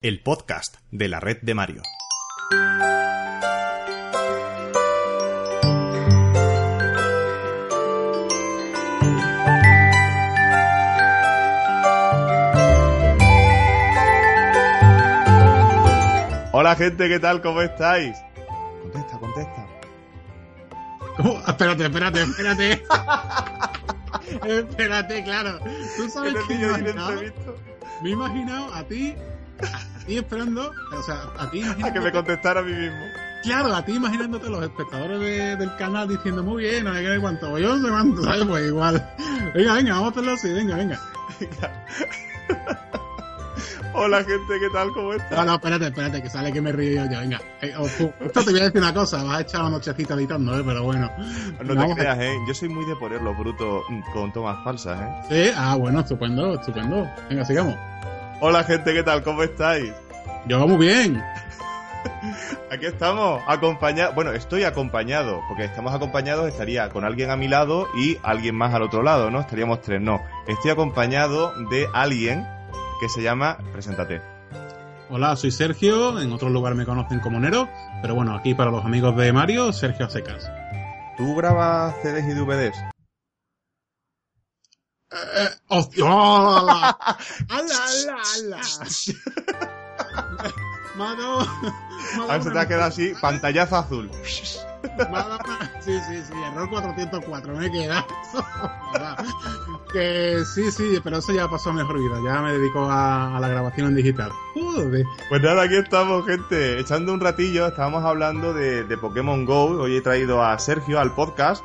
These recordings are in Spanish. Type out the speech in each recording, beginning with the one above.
El podcast de la red de Mario. Hola gente, ¿qué tal? ¿Cómo estáis? Contesta, contesta. ¿Cómo? Espérate, espérate, espérate. espérate, claro. Tú sabes que me me he imaginado a ti, a ti esperando, o sea, a ti A que me contestara a mí mismo. claro, a ti imaginándote los espectadores de- del canal diciendo muy bien, no sé qué, cuánto, yo no sé cuánto, ¿sabes? Pues igual. Venga, venga, vamos a hacerlo así, venga, venga. Hola gente, ¿qué tal? ¿Cómo estás? No, no, espérate, espérate, que sale que me río yo, ya, venga. Eh, oh, esto te voy a decir una cosa, vas a echar la nochecita editando, ¿eh? Pero bueno. No te a- creas, ¿eh? Yo soy muy de ponerlo bruto mm, con tomas falsas, ¿eh? Sí, ah, bueno, estupendo, estupendo. Venga, sigamos. Hola gente, ¿qué tal? ¿Cómo estáis? Yo muy bien. Aquí estamos, acompañados. Bueno, estoy acompañado, porque estamos acompañados, estaría con alguien a mi lado y alguien más al otro lado, ¿no? Estaríamos tres, no. Estoy acompañado de alguien que se llama. Preséntate. Hola, soy Sergio, en otros lugares me conocen como Nero, pero bueno, aquí para los amigos de Mario, Sergio secas. ¿Tú grabas CDs y DVDs? Eh, ¡Hostia! ¡Hala! ¡Hala, hala, hala! Me ha dado- me ha dado Ahora se te ha quedado así, pantallazo azul. Sí, sí, sí, error 404, me queda. que sí, sí, pero eso ya pasó a mejor vida, ya me dedico a, a la grabación en digital. Joder. Pues nada, aquí estamos, gente. Echando un ratillo, estábamos hablando de, de Pokémon Go. Hoy he traído a Sergio al podcast.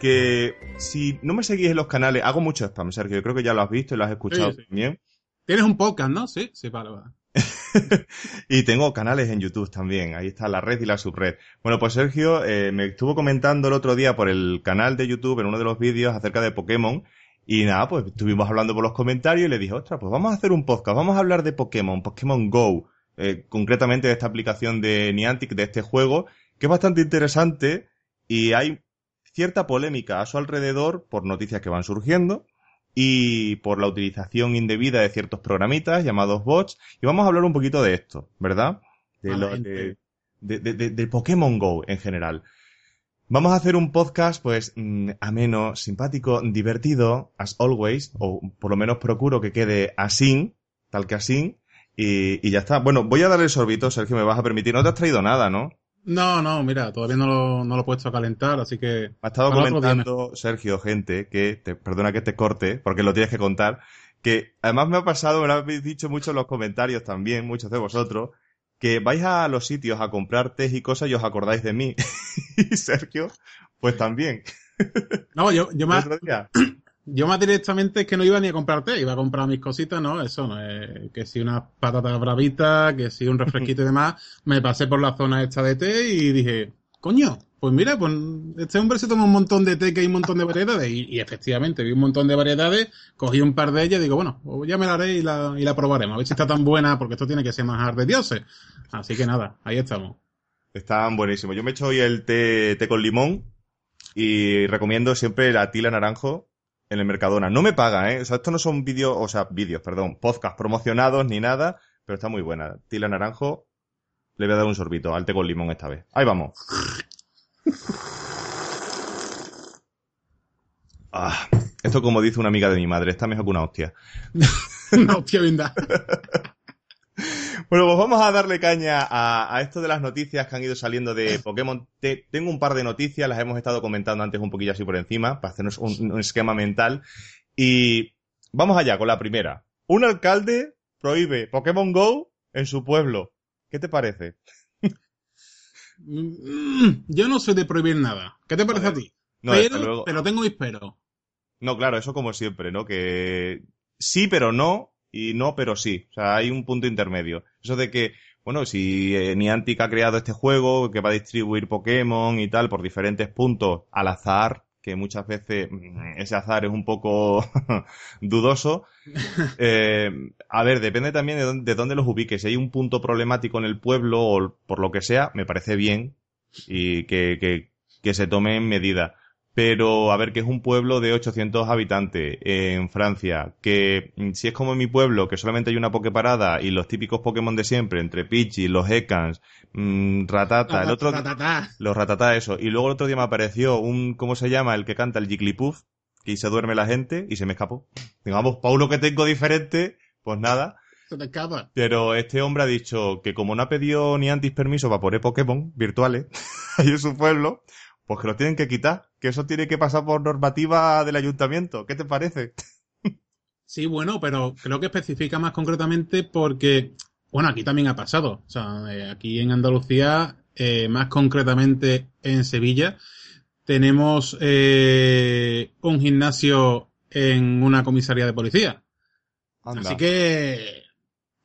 Que si no me seguís en los canales, hago mucho spam, Sergio. Yo creo que ya lo has visto y lo has escuchado Sí, sí. también. Tienes un podcast, ¿no? Sí, sí, vale, vale. Y tengo canales en YouTube también. Ahí está la red y la subred. Bueno, pues Sergio eh, me estuvo comentando el otro día por el canal de YouTube, en uno de los vídeos, acerca de Pokémon. Y nada, pues estuvimos hablando por los comentarios y le dije, ostras, pues vamos a hacer un podcast, vamos a hablar de Pokémon, Pokémon Go, eh, concretamente de esta aplicación de Niantic, de este juego, que es bastante interesante y hay cierta polémica a su alrededor por noticias que van surgiendo y por la utilización indebida de ciertos programitas llamados bots. Y vamos a hablar un poquito de esto, ¿verdad? De, lo, Malamente. de, de, de- de Pokémon Go en general. Vamos a hacer un podcast, pues, mm, ameno, simpático, divertido, as always, o por lo menos procuro que quede así, tal que así, y, y ya está. Bueno, voy a dar el sorbito, Sergio, me vas a permitir. No te has traído nada, ¿no? No, no, mira, todavía no lo, no lo he puesto a calentar, así que... Me ha estado comentando, Sergio, gente, que, te, perdona que te corte, porque lo tienes que contar, que además me ha pasado, me lo habéis dicho mucho en los comentarios también, muchos de vosotros, que vais a los sitios a comprar té y cosas y os acordáis de mí. y Sergio, pues también. No, yo, yo día. yo más directamente es que no iba ni a comprar té, iba a comprar mis cositas, no, eso no, que si unas patatas bravitas, que si un refresquito y demás, me pasé por la zona esta de té y dije, coño, pues mira, pues este hombre se toma un montón de té que hay un montón de variedades y, y efectivamente vi un montón de variedades, cogí un par de ellas y digo, bueno, pues ya me la haré y la, y la probaremos, a ver si está tan buena, porque esto tiene que ser manjar de dioses. Así que nada, ahí estamos. Están buenísimos. Yo me echo hoy el té, té con limón y recomiendo siempre la tila naranjo en el Mercadona. No me paga, ¿eh? O sea, estos no son vídeos, o sea, vídeos, perdón, podcast promocionados ni nada, pero está muy buena. Tila naranjo, le voy a dar un sorbito al té con limón esta vez. Ahí vamos. Ah, esto como dice una amiga de mi madre, está mejor que una hostia. no, tío, vinda. Bueno, pues vamos a darle caña a, a esto de las noticias que han ido saliendo de Pokémon. Te- tengo un par de noticias, las hemos estado comentando antes un poquillo así por encima, para hacernos un, un esquema mental. Y vamos allá con la primera. Un alcalde prohíbe Pokémon Go en su pueblo. ¿Qué te parece? Mm, Yo no soy de prohibir nada. ¿Qué te parece a, ti? No, pero, luego. pero tengo mis pero. No, claro, eso como siempre, ¿no? Que sí, pero no. Y no, pero sí. O sea, hay un punto intermedio. Eso de que, bueno, si eh, Niantic ha creado este juego que va a distribuir Pokémon y tal por diferentes puntos al azar, que muchas veces mm, ese azar es un poco dudoso. Eh, a ver, depende también de dónde, de dónde los ubiques. Si hay un punto problemático en el pueblo o por lo que sea, me parece bien y que, que, que se tomen medidas pero a ver, que es un pueblo de 800 habitantes en Francia, que mm, si es como en mi pueblo, que solamente hay una Poképarada y los típicos Pokémon de siempre, entre Pichi, los Ekans, mmm, Ratata, el otro... Los Ratata, eso. Y luego el otro día me apareció un, ¿cómo se llama? El que canta el Jigglypuff, que se duerme la gente y se me escapó. Digamos, para uno que tengo diferente, pues nada. Se te escapa. Pero este hombre ha dicho que como no ha pedido ni antes permiso para poner Pokémon virtuales ahí en su pueblo, pues que lo tienen que quitar, que eso tiene que pasar por normativa del ayuntamiento. ¿Qué te parece? Sí, bueno, pero creo que especifica más concretamente porque, bueno, aquí también ha pasado. O sea, eh, aquí en Andalucía, eh, más concretamente en Sevilla, tenemos eh, un gimnasio en una comisaría de policía. Anda. Así que,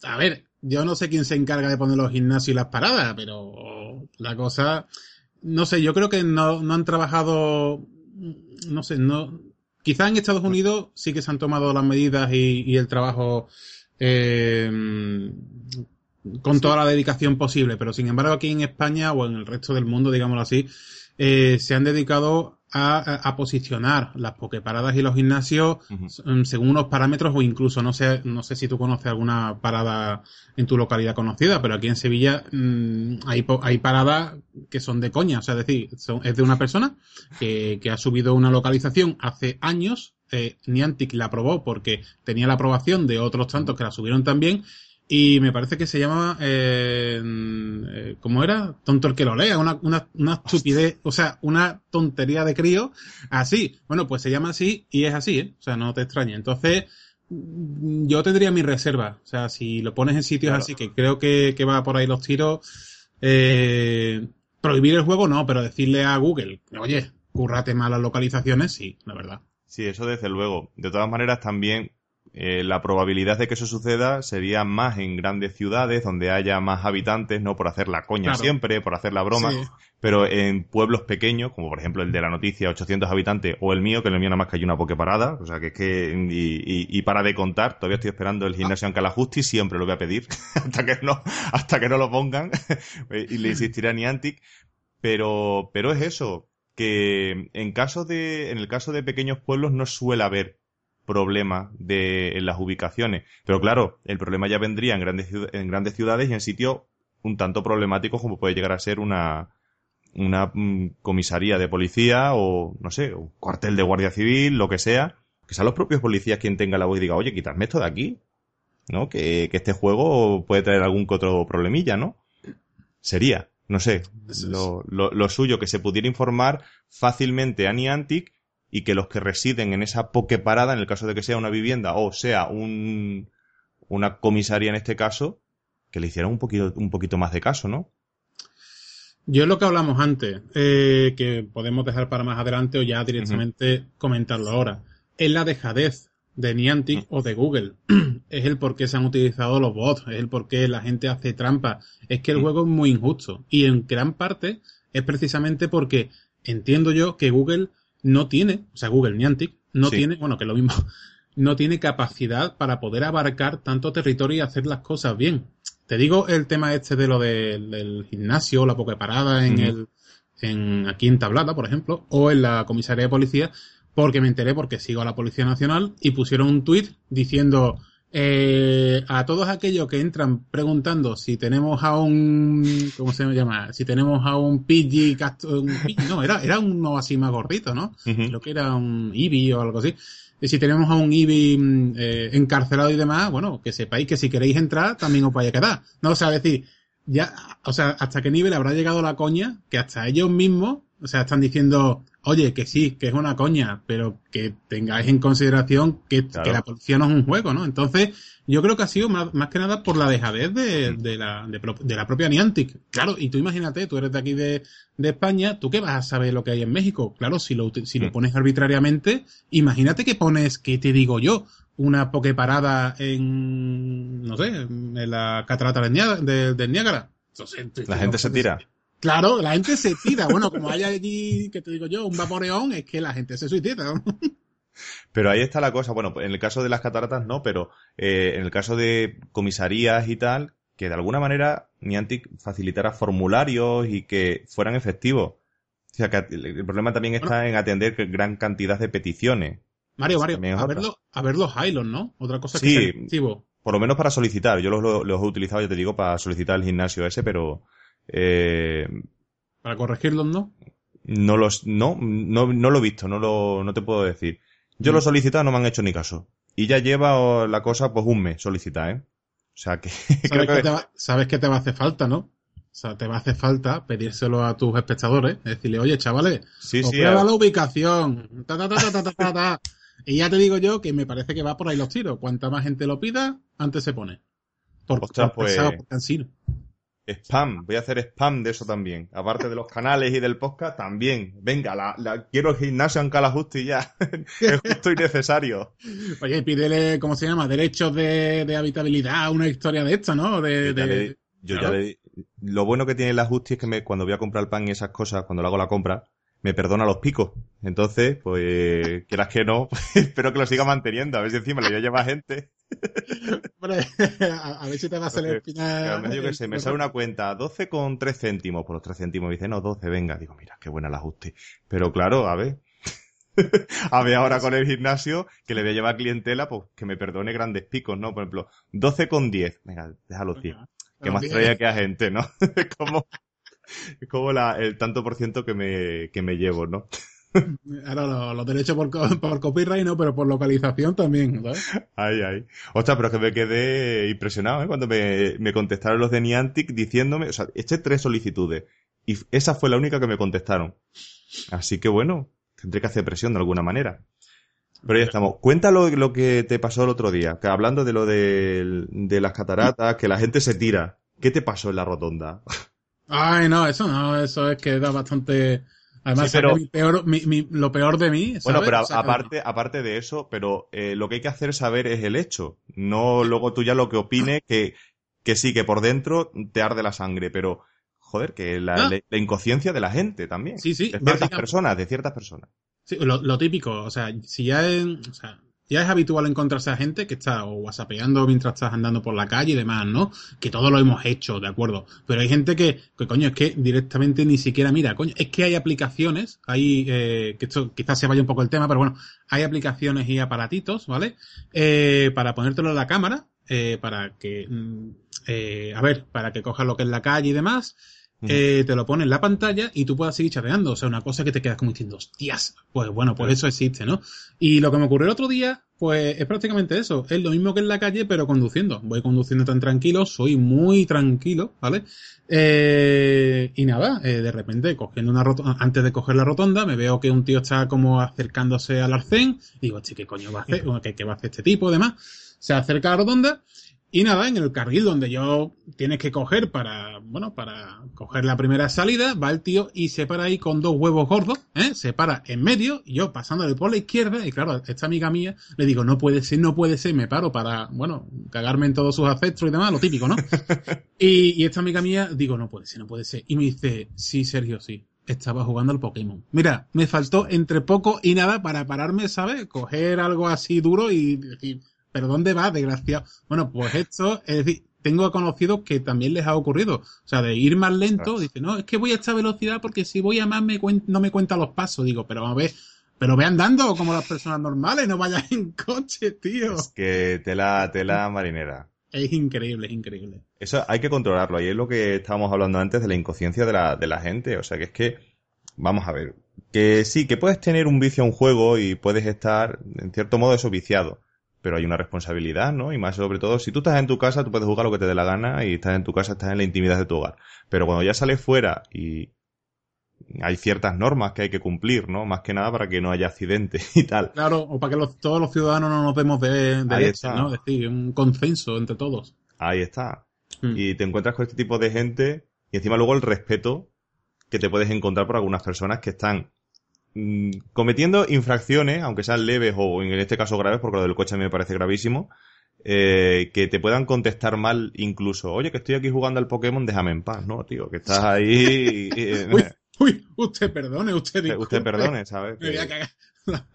a ver, yo no sé quién se encarga de poner los gimnasios y las paradas, pero la cosa, no sé, yo creo que no, no han trabajado, no sé, no, quizá en Estados Unidos sí que se han tomado las medidas y, y el trabajo eh, con toda la dedicación posible, pero sin embargo aquí en España o en el resto del mundo, digámoslo así, eh, se han dedicado a, a- posicionar las pokeparadas y los gimnasios mm, según unos parámetros o incluso no sé no sé si tú conoces alguna parada en tu localidad conocida pero aquí en Sevilla mm, hay hay paradas que son de coña o sea es decir son- es de una persona que, que ha subido una localización hace años eh, Niantic la aprobó porque tenía la aprobación de otros tantos que la subieron también y me parece que se llama eh, eh, ¿cómo era? tonto el que lo lea una, una, una estupidez o sea una tontería de crío así bueno pues se llama así y es así ¿eh? o sea no te extrañe entonces mm, yo tendría mi reserva o sea si lo pones en sitios Claro. así que creo que, que va por ahí los tiros eh, prohibir el juego no pero decirle a Google oye currate más las localizaciones sí la verdad Sí, eso desde luego. De todas maneras, también eh, la probabilidad de que eso suceda sería más en grandes ciudades donde haya más habitantes, no por hacer la coña Claro. siempre, por hacer la broma, Sí. pero en pueblos pequeños, como por ejemplo el de la noticia, 800 habitantes, o el mío, que en el mío nada más que hay una pokeparada, o sea que es que, y, y- y para de contar, todavía estoy esperando el gimnasio en Calajusti, siempre lo voy a pedir, hasta que no, hasta que no lo pongan, y le insistiré a Niantic, pero, pero es eso, que en caso de, en el caso de pequeños pueblos no suele haber problema de, las ubicaciones. Pero claro, el problema ya vendría en grandes, en grandes ciudades y en sitios un tanto problemáticos como puede llegar a ser una, una mm, comisaría de policía o, no sé, un cuartel de guardia civil, lo que sea. Que sean los propios policías quien tenga la voz y diga, oye, quitadme esto de aquí. ¿No? Que, que este juego puede traer algún que otro problemilla, ¿no? Sería, no sé, lo, lo, lo suyo, que se pudiera informar fácilmente a Niantic y que los que residen en esa pokeparada, en el caso de que sea una vivienda o sea un, una comisaría en este caso, que le hicieran un poquito, un poquito más de caso, ¿no? Yo es lo que hablamos antes, eh, que podemos dejar para más adelante o ya directamente comentarlo ahora. Es la dejadez de Niantic o de Google. es el por qué se han utilizado los bots, es el por qué la gente hace trampa. Es que el Mm. juego es muy injusto. Y en gran parte es precisamente porque entiendo yo que Google no tiene, o sea, Google Niantic, no Sí. tiene, bueno, que lo mismo, no tiene capacidad para poder abarcar tanto territorio y hacer las cosas bien. Te digo el tema este de lo del, del gimnasio, la pokeparada en Ujú. el, en, aquí en Tablada, por ejemplo, o en la comisaría de policía, porque me enteré porque sigo a la Policía Nacional y pusieron un tuit diciendo eh, a todos aquellos que entran preguntando si tenemos a un ¿cómo se llama? si tenemos a un PG, no, era, era uno así más gordito, ¿no? Ujú. Creo que era un IBI o algo así. Y si tenemos a un IBI mm, eh, encarcelado y demás, bueno, que sepáis que si queréis entrar también os vaya a quedar. No, o sea, decir, ya, o sea, hasta qué nivel habrá llegado la coña que hasta ellos mismos, o sea, están diciendo, oye, que sí, que es una coña, pero que tengáis en consideración que, Claro. que la policía no es un juego, ¿no? Entonces, yo creo que ha sido más, más que nada por la dejadez de, de la, de, la propia Niantic. Claro, y tú imagínate, tú eres de aquí de, de España, ¿tú qué vas a saber lo que hay en México? Claro, si lo, si lo Mm. pones arbitrariamente, imagínate que pones, ¿qué te digo yo? Una pokeparada en, no sé, en la catarata del Niágara. Entonces, La gente se tira. Claro, la gente se tira. Bueno, como hay allí, que te digo yo, un vaporeón, es que la gente se suicida. ¿no? Pero ahí está la cosa. Bueno, en el caso de las cataratas no, pero eh, en el caso de comisarías y tal, que de alguna manera Niantic facilitara formularios y que fueran efectivos. O sea, que el problema también está en atender gran cantidad de peticiones. Mario, Mario, es a ver, lo- a ver los Hylons, ¿no? Otra cosa Sí. que sea efectivo. Por lo menos para solicitar. Yo los, los- los he utilizado, ya te digo, para solicitar el gimnasio ese, pero eh, Para corregirlos, ¿no? no los, no, no, no lo he visto, no lo, no te puedo decir. Yo Mm. lo he solicitado, no me han hecho ni caso. Y ya lleva la cosa, pues un mes solicitar, ¿eh? O sea que Sabes que, que te va, sabes que te va a hacer falta, ¿no? O sea, te va a hacer falta pedírselo a tus espectadores, decirle, oye, chavales, sí, sí, prueba a- la ubicación. Ta, ta, ta, ta, ta, ta, ta. Y ya te digo yo que me parece que va por ahí los tiros. Cuanta más gente lo pida, antes se pone. Por, Ostras, por pesado, pues- por cansino. Spam. Voy a hacer spam de eso también. Aparte de los canales y del podcast, también. Venga, la, la- quiero el gimnasio en Calajusto y ya. es justo y necesario. Oye, pídele, ¿cómo se llama? Derechos de, de habitabilidad, una historia de esta, ¿no? De, de- le- yo claro. ya le- lo bueno que tiene la Justi es que me, cuando voy a comprar el pan y esas cosas, cuando le hago la compra, me perdona los picos. Entonces, pues, quieras que no, espero que lo siga manteniendo. A ver si encima le voy a llevar gente. A, a ver si te va a salir el final. yo que sé, me sale una cuenta 12 con 3 céntimos. Por los 3 céntimos me dice, no, 12, venga. Digo, mira, qué buena la Justi. Pero claro, a ver. a ver ahora con el gimnasio, que le voy a llevar clientela, pues que me perdone grandes picos, ¿no? Por ejemplo, 12 con 10. Venga, déjalo 100. que más traía que a gente, ¿no? es como, como la, el tanto por ciento que me, que me llevo, ¿no? Ahora los, los derechos por, por copyright no, pero por localización también, ¿sabes? Ay, ay. Ostras, pero es que me quedé impresionado, ¿eh? Cuando me, me contestaron los de Niantic diciéndome, o sea, eché tres solicitudes. Y esa fue la única que me contestaron. Así que bueno, tendré que hacer presión de alguna manera. Pero ya estamos. Cuéntalo lo que te pasó el otro día, que hablando de lo de, de las cataratas, que la gente se tira. ¿Qué te pasó en la rotonda? Ay, no, eso no, eso es que da bastante... Además, Sí, pero- saca mi peor, mi- mi- lo peor de mí, ¿sabes? Bueno, pero a- aparte, aparte de eso, pero eh, lo que hay que hacer saber es el hecho. No luego tú ya lo que opines, que, que sí, que por dentro te arde la sangre, pero joder, que la, Ah. la- la inconsciencia de la gente también. Sí, sí, de ciertas personas, de ciertas personas. Sí, lo, lo típico, o sea, si ya es, o sea, ya es habitual encontrarse a gente que está o whatsappeando mientras estás andando por la calle y demás, ¿no? Que todo lo hemos hecho, de acuerdo. Pero hay gente que, que coño, es que directamente ni siquiera mira, coño, es que hay aplicaciones, hay, eh, que esto quizás se vaya un poco el tema, pero bueno, hay aplicaciones y aparatitos, ¿vale? Eh, para ponértelo en la cámara, eh, para que, mm, a ver, para que cojas lo que es la calle y demás, Eh, te lo pone en la pantalla y tú puedas seguir chateando. O sea, una cosa que te quedas como diciendo, hostias, pues bueno, pues eso existe, ¿no? Y lo que me ocurrió el otro día, pues es prácticamente eso. Es lo mismo que en la calle, pero conduciendo. Voy conduciendo tan tranquilo, soy muy tranquilo, ¿vale? Eh, y nada, eh, de repente, cogiendo una rotonda, antes de coger la rotonda, me veo que un tío está como acercándose al arcén. Y digo, "Che, ¿qué coño va a hacer? ¿Qué, qué va a hacer este tipo? Demás. Se acerca a la rotonda y nada, en el carril donde yo tienes que coger para, bueno, para coger la primera salida, va el tío y se para ahí con dos huevos gordos, ¿eh? Se para en medio y yo pasándole por la izquierda y claro, esta amiga mía le digo, no puede ser, no puede ser, me paro para, bueno, cagarme en todos sus afectos y demás, lo típico, ¿no? y, y esta amiga mía, digo, no puede ser, no puede ser. Y me dice, sí, Sergio, sí. Estaba jugando al Pokémon. Mira, me faltó entre poco y nada para pararme, ¿sabes? Coger algo así duro y decir, ¿pero dónde va, desgraciado? Bueno, pues esto, es decir, tengo conocidos que también les ha ocurrido. O sea, de ir más lento, dice, no, es que voy a esta velocidad porque si voy a más me no me cuenta los pasos. Digo, pero a ver, pero ve andando como las personas normales, no vayas en coche, tío. Es que tela, tela marinera. Es increíble, es increíble. Eso hay que controlarlo. Y es lo que estábamos hablando antes de la inconsciencia de la, de la gente. O sea, que es que, vamos a ver, que sí, que puedes tener un vicio a un juego y puedes estar, en cierto modo, eso viciado. Pero hay una responsabilidad, ¿no? Y más sobre todo, si tú estás en tu casa, tú puedes jugar lo que te dé la gana y estás en tu casa, estás en la intimidad de tu hogar. Pero cuando ya sales fuera y hay ciertas normas que hay que cumplir, ¿no? Más que nada para que no haya accidentes y tal. Claro, o para que todos los ciudadanos no nos demos de, de leche, ¿no? Es decir, un consenso entre todos. Ahí está. Mm. Y te encuentras con este tipo de gente y encima luego el respeto que te puedes encontrar por algunas personas que están cometiendo infracciones, aunque sean leves o en este caso graves, porque lo del coche a mí me parece gravísimo, eh, que te puedan contestar mal incluso, oye, que estoy aquí jugando al Pokémon, déjame en paz, ¿no, tío? Que estás ahí... uy, uy, usted perdone, usted disculpe. Usted perdone, ¿sabes?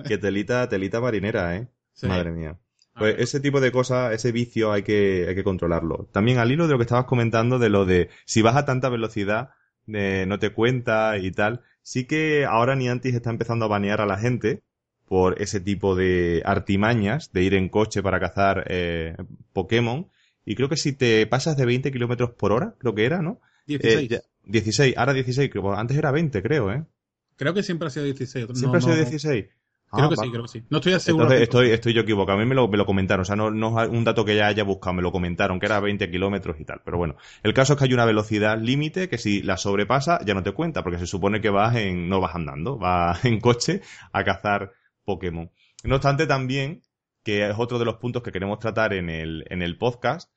Que, telita, telita marinera, ¿eh? Madre mía. Pues ese tipo de cosas, ese vicio hay que, hay que controlarlo. También al hilo de lo que estabas comentando de lo de si vas a tanta velocidad, de no te cuenta y tal, sí que ahora Niantic está empezando a banear a la gente por ese tipo de artimañas de ir en coche para cazar eh, Pokémon. Y creo que si te pasas de 20 kilómetros por hora, creo que era, ¿no? 16. 16, eh, ahora 16, antes era 20, creo, ¿eh? Creo que siempre ha sido 16. ¿Siempre ha sido 16? Creo ah, que sí, creo que sí. No estoy seguro. estoy, estoy yo equivocado. A mí me lo, me lo comentaron. O sea, no, no es un dato que ya haya buscado. Me lo comentaron, que era 20 kilómetros y tal. Pero bueno, el caso es que hay una velocidad límite que si la sobrepasa ya no te cuenta, porque se supone que vas en, no vas andando, vas en coche a cazar Pokémon. No obstante, también, que es otro de los puntos que queremos tratar en el, en el podcast,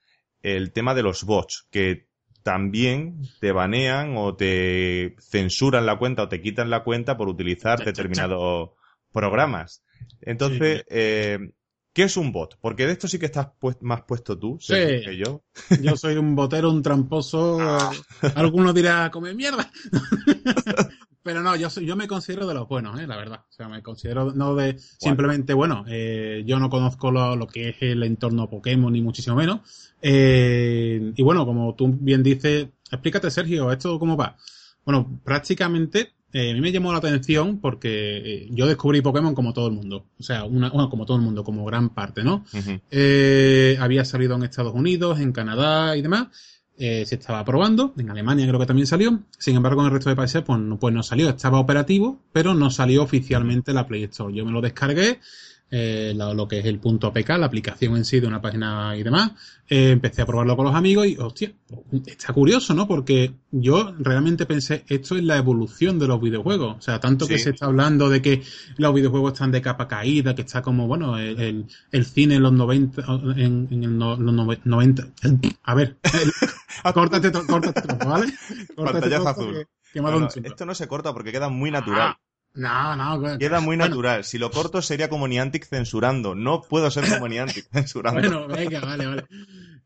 el tema de los bots, que también te banean o te censuran la cuenta o te quitan la cuenta por utilizar determinados programas. Entonces, eh, ¿qué es un bot? Porque de esto sí que estás más puesto tú que yo. Yo soy un botero, un tramposo. Ah. Alguno dirá, come mierda. Pero no, yo soy, yo me considero de los buenos, eh, la verdad. O sea, me considero no de simplemente, bueno, eh, yo no conozco lo, que es el entorno Pokémon, ni muchísimo menos. Eh, y bueno, como tú bien dices, explícate, Sergio, ¿esto cómo va? Bueno, prácticamente eh, a mí me llamó la atención porque eh, yo descubrí Pokémon como todo el mundo. O sea, una, bueno, como todo el mundo, como gran parte, ¿no? eh, había salido en Estados Unidos, en Canadá y demás. Eh, se estaba probando, en Alemania creo que también salió. Sin embargo, en el resto de países, pues no, pues no salió. Estaba operativo, pero no salió oficialmente la Play Store. Yo me lo descargué eh, lo, que es el punto APK, la aplicación en sí de una página y demás. Eh, empecé a probarlo con los amigos y, hostia, está curioso, ¿no? Porque yo realmente pensé, esto es la evolución de los videojuegos. O sea, tanto que se está hablando de que los videojuegos están de capa caída, que está como, bueno, el, el, cine en los 90, en, en los 90, a ver, córtate, córtate, ¿vale? Córtate azul. esto no se corta porque queda muy natural. Ah, no, no. Queda muy natural. Si lo corto sería como Niantic censurando. No puedo ser como Niantic censurando. bueno, venga, vale, vale.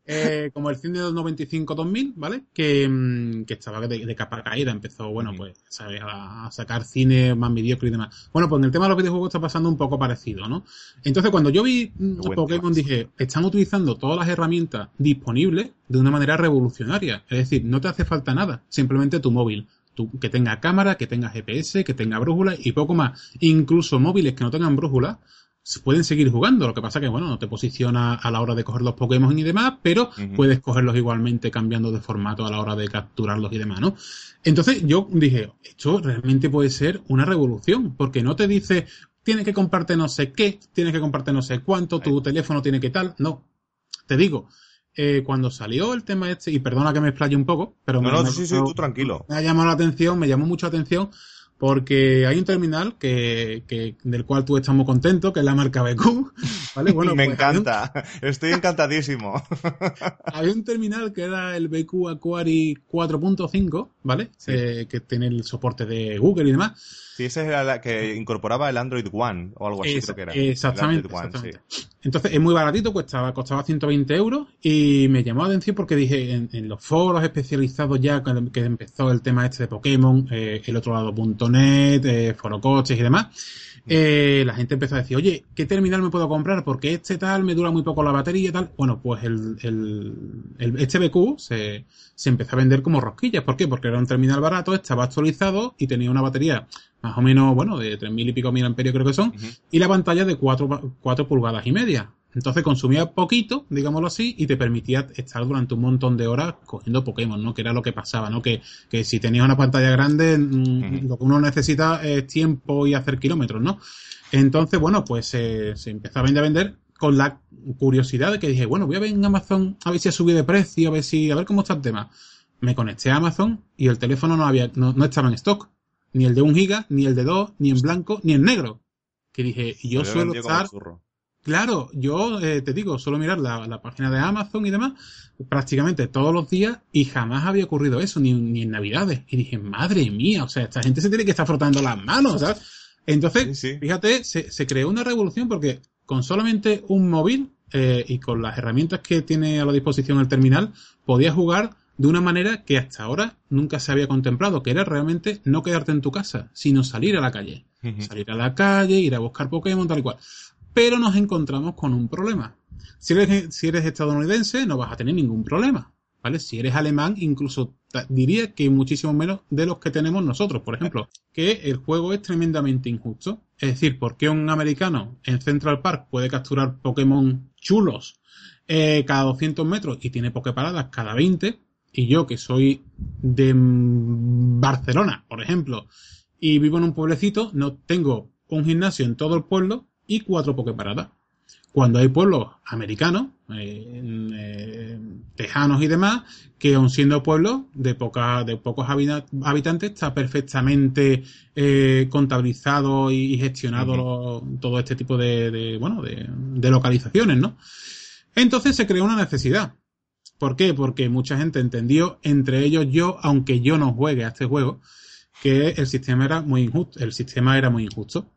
Eh, como el cine del 95-2000, ¿vale? Que, mm, que estaba de, capa caída, empezó, bueno, pues, ¿sabes? A, sacar cine más mediocre y demás. Bueno, pues en el tema de los videojuegos está pasando un poco parecido, ¿no? Entonces, cuando yo vi mm, Pokémon, dije, están utilizando todas las herramientas disponibles de una manera revolucionaria. Es decir, no te hace falta nada, simplemente tu móvil que tenga cámara, que tenga GPS, que tenga brújula y poco más. Incluso móviles que no tengan brújula pueden seguir jugando. Lo que pasa que, bueno, no te posiciona a la hora de coger los Pokémon y demás, pero puedes cogerlos igualmente cambiando de formato a la hora de capturarlos y demás, ¿no? Entonces yo dije, esto realmente puede ser una revolución, porque no te dice, tienes que comprarte no sé qué, tienes que comprarte no sé cuánto, tu teléfono tiene que tal. No. Te digo, eh, cuando salió el tema este, y perdona que me explaye un poco, pero no, me, no, sí, sí, tú tranquilo. Me ha llamado la atención, me llamó mucho la atención, porque hay un terminal que, que, del cual tú estás muy contento, que es la marca BQ. ¿vale? Bueno, me pues, encanta, estoy encantadísimo. hay un terminal que era el BQ Aquari 4.5, ¿vale? Eh, que tiene el soporte de Google y demás Sí, ese era la que incorporaba el Android One o algo así, creo que era. Exactamente. Entonces es muy baratito, costaba, costaba 120 euros y me llamó la atención porque dije en, los foros especializados ya que empezó el tema este de Pokémon, eh, el otro lado.net, eh, foro coches y demás eh, la gente empezó a decir, oye, ¿qué terminal me puedo comprar? Porque este tal me dura muy poco la batería y tal. Bueno, pues el, el, este BQ se, se empezó a vender como rosquillas. ¿Por qué? Porque era un terminal barato, estaba actualizado y tenía una batería más o menos, bueno, de 3.000 y pico mil amperios creo que son, y la pantalla de 4, 4 pulgadas y media. Entonces consumía poquito, digámoslo así, y te permitía estar durante un montón de horas cogiendo Pokémon, ¿no? Que era lo que pasaba, ¿no? Que, que si tenías una pantalla grande, mm, lo que uno necesita es tiempo y hacer kilómetros, ¿no? Entonces, bueno, pues eh, se empezó a vender a vender con la curiosidad de que dije, bueno, voy a ver en Amazon a ver si ha subido de precio, a ver si, a ver cómo está el tema. Me conecté a Amazon y el teléfono no había, no, no estaba en stock Ni el de un giga, ni el de dos, ni en blanco, ni en negro. Que dije, yo Lo suelo como estar... Claro, yo eh, te digo, suelo mirar la, la página de Amazon y demás prácticamente todos los días y jamás había ocurrido eso, ni, ni en Navidades. Y dije, madre mía, o sea, esta gente se tiene que estar frotando las manos, ¿sabes? Entonces, Sí, sí. fíjate, se, se creó una revolución porque con solamente un móvil eh, y con las herramientas que tiene a la disposición el terminal, podías jugar de una manera que hasta ahora nunca se había contemplado, que era realmente no quedarte en tu casa, sino salir a la calle salir a la calle, ir a buscar Pokémon, tal y cual. Pero nos encontramos con un problema. Si eres, estadounidense, no vas a tener ningún problema. ¿Vale? Si eres alemán, incluso diría que muchísimo menos de los que tenemos nosotros, por ejemplo, que el juego es tremendamente injusto. Es decir, ¿por qué un americano en Central Park puede capturar Pokémon chulos eh, cada 200 metros y tiene Poképaradas cada 20? Y yo, que soy de mm, Barcelona, por ejemplo, y vivo en un pueblecito, no tengo un gimnasio en todo el pueblo y cuatro Poképaradas. Cuando hay pueblos americanos, eh, eh, tejanos y demás, que aun siendo pueblos de, poca, de pocos habitantes, está perfectamente eh, contabilizado y gestionado lo- todo este tipo de, de, bueno, de, de localizaciones, ¿no? Entonces se creó una necesidad. ¿Por qué? Porque mucha gente entendió, entre ellos yo, aunque yo no juegue a este juego, que el sistema era muy injusto. El sistema era muy injusto.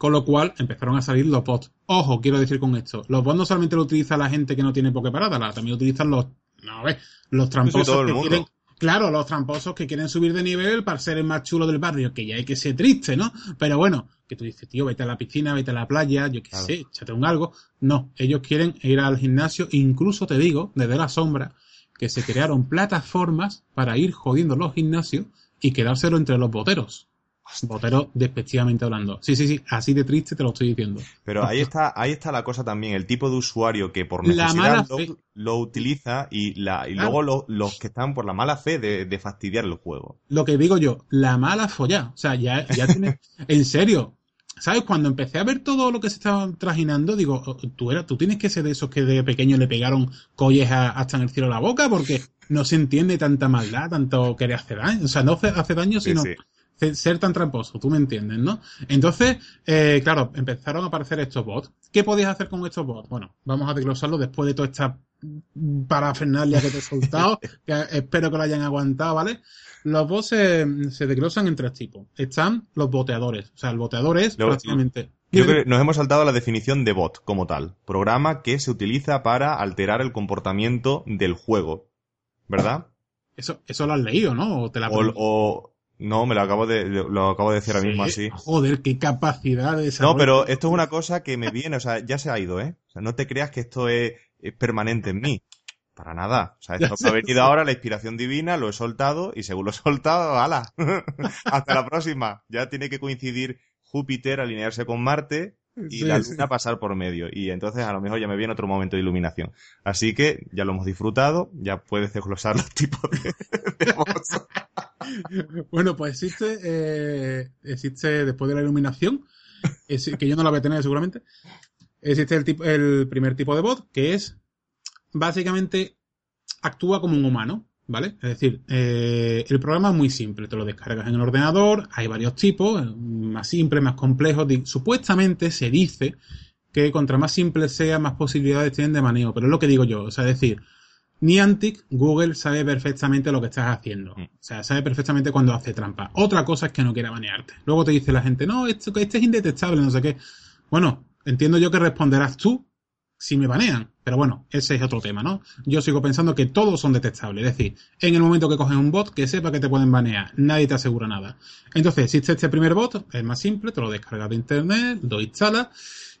Con lo cual empezaron a salir los bots. Ojo, quiero decir con esto. Los bots no solamente lo utiliza la gente que no tiene Poképarada, la- también lo utilizan los, no, a ver, los tramposos que quieren, claro, los tramposos que quieren subir de nivel para ser el más chulo del barrio, que ya hay que ser triste, ¿no? Pero bueno, que tú dices, tío, vete a la piscina, vete a la playa, yo qué Claro. sé, échate un algo. No, ellos quieren ir al gimnasio, incluso te digo, desde la sombra, que se crearon plataformas para ir jodiendo los gimnasios y quedárselo entre los boteros. Boteros despectivamente hablando. Sí, sí, sí, así de triste te lo estoy diciendo. Pero ahí está, ahí está la cosa también, el tipo de usuario que por necesidad lo, utiliza y, la, y Claro. luego lo- los que están por la mala fe de, de fastidiar el juego. Lo que digo yo, la mala follá. O sea, ya, ya tienes, en serio. ¿Sabes? Cuando empecé a ver todo lo que se estaba trajinando, digo, oh, tú, eras, tú tienes que ser de esos que de pequeño le pegaron colles a- hasta en el cielo a la boca, porque no se entiende tanta maldad, tanto querer hacer daño. O sea, no hace, hace daño, sino sí. Ser tan tramposo, tú me entiendes, ¿no? Entonces, eh, claro, empezaron a aparecer estos bots. ¿Qué podías hacer con estos bots? Bueno, vamos a desglosarlo después de toda esta parafernalia que te he soltado, que espero que lo hayan aguantado, ¿vale? Los bots se, se desglosan en tres tipos. Están los boteadores. O sea, el boteador es prácticamente... Yo creo que nos hemos saltado la definición de bot como tal. Programa que se utiliza para alterar el comportamiento del juego. ¿Verdad? Eso, eso lo has leído, ¿no? O te la O, o- no, me lo acabo de, lo acabo de decir ahora mismo Sí. así. Joder, qué capacidad de. No, pero esto es una cosa que me viene, o sea, ya se ha ido, ¿eh? O sea, no te creas que esto es, es permanente en mí. Para nada. O sea, esto me ha venido ahora la inspiración divina, lo he soltado y según lo he soltado, ¡hala! Hasta la próxima. Ya tiene que coincidir Júpiter, alinearse con Marte y Sí, la sí. luna pasar por medio. Y entonces a lo mejor ya me viene otro momento de iluminación. Así que ya lo hemos disfrutado, ya puedes desglosar los tipos de, de. Bueno, pues existe, eh, existe después de la iluminación, es- que yo no la voy a tener seguramente, existe el, tipo, el primer tipo de bot, que es básicamente actúa como un humano, ¿vale? Es decir, eh, el programa es muy simple, te lo descargas en el ordenador, hay varios tipos, eh, más simples, más complejos, supuestamente se dice que contra más simple sea, más posibilidades tienen de manejo, pero es lo que digo yo, o sea, es decir, Niantic, Google sabe perfectamente lo que estás haciendo. Mm. O sea, sabe perfectamente cuando hace trampa. Otra cosa es que no quiera banearte. Luego te dice la gente, no, esto, este es indetectable, no sé qué. Bueno, entiendo yo que responderás tú si me banean. Pero bueno, ese es otro tema, ¿no? Yo sigo pensando que todos son detectables. Es decir, en el momento que cogen un bot, que sepa que te pueden banear. Nadie te asegura nada. Entonces, existe este primer bot, es más simple, te lo descargas de internet, lo instalas.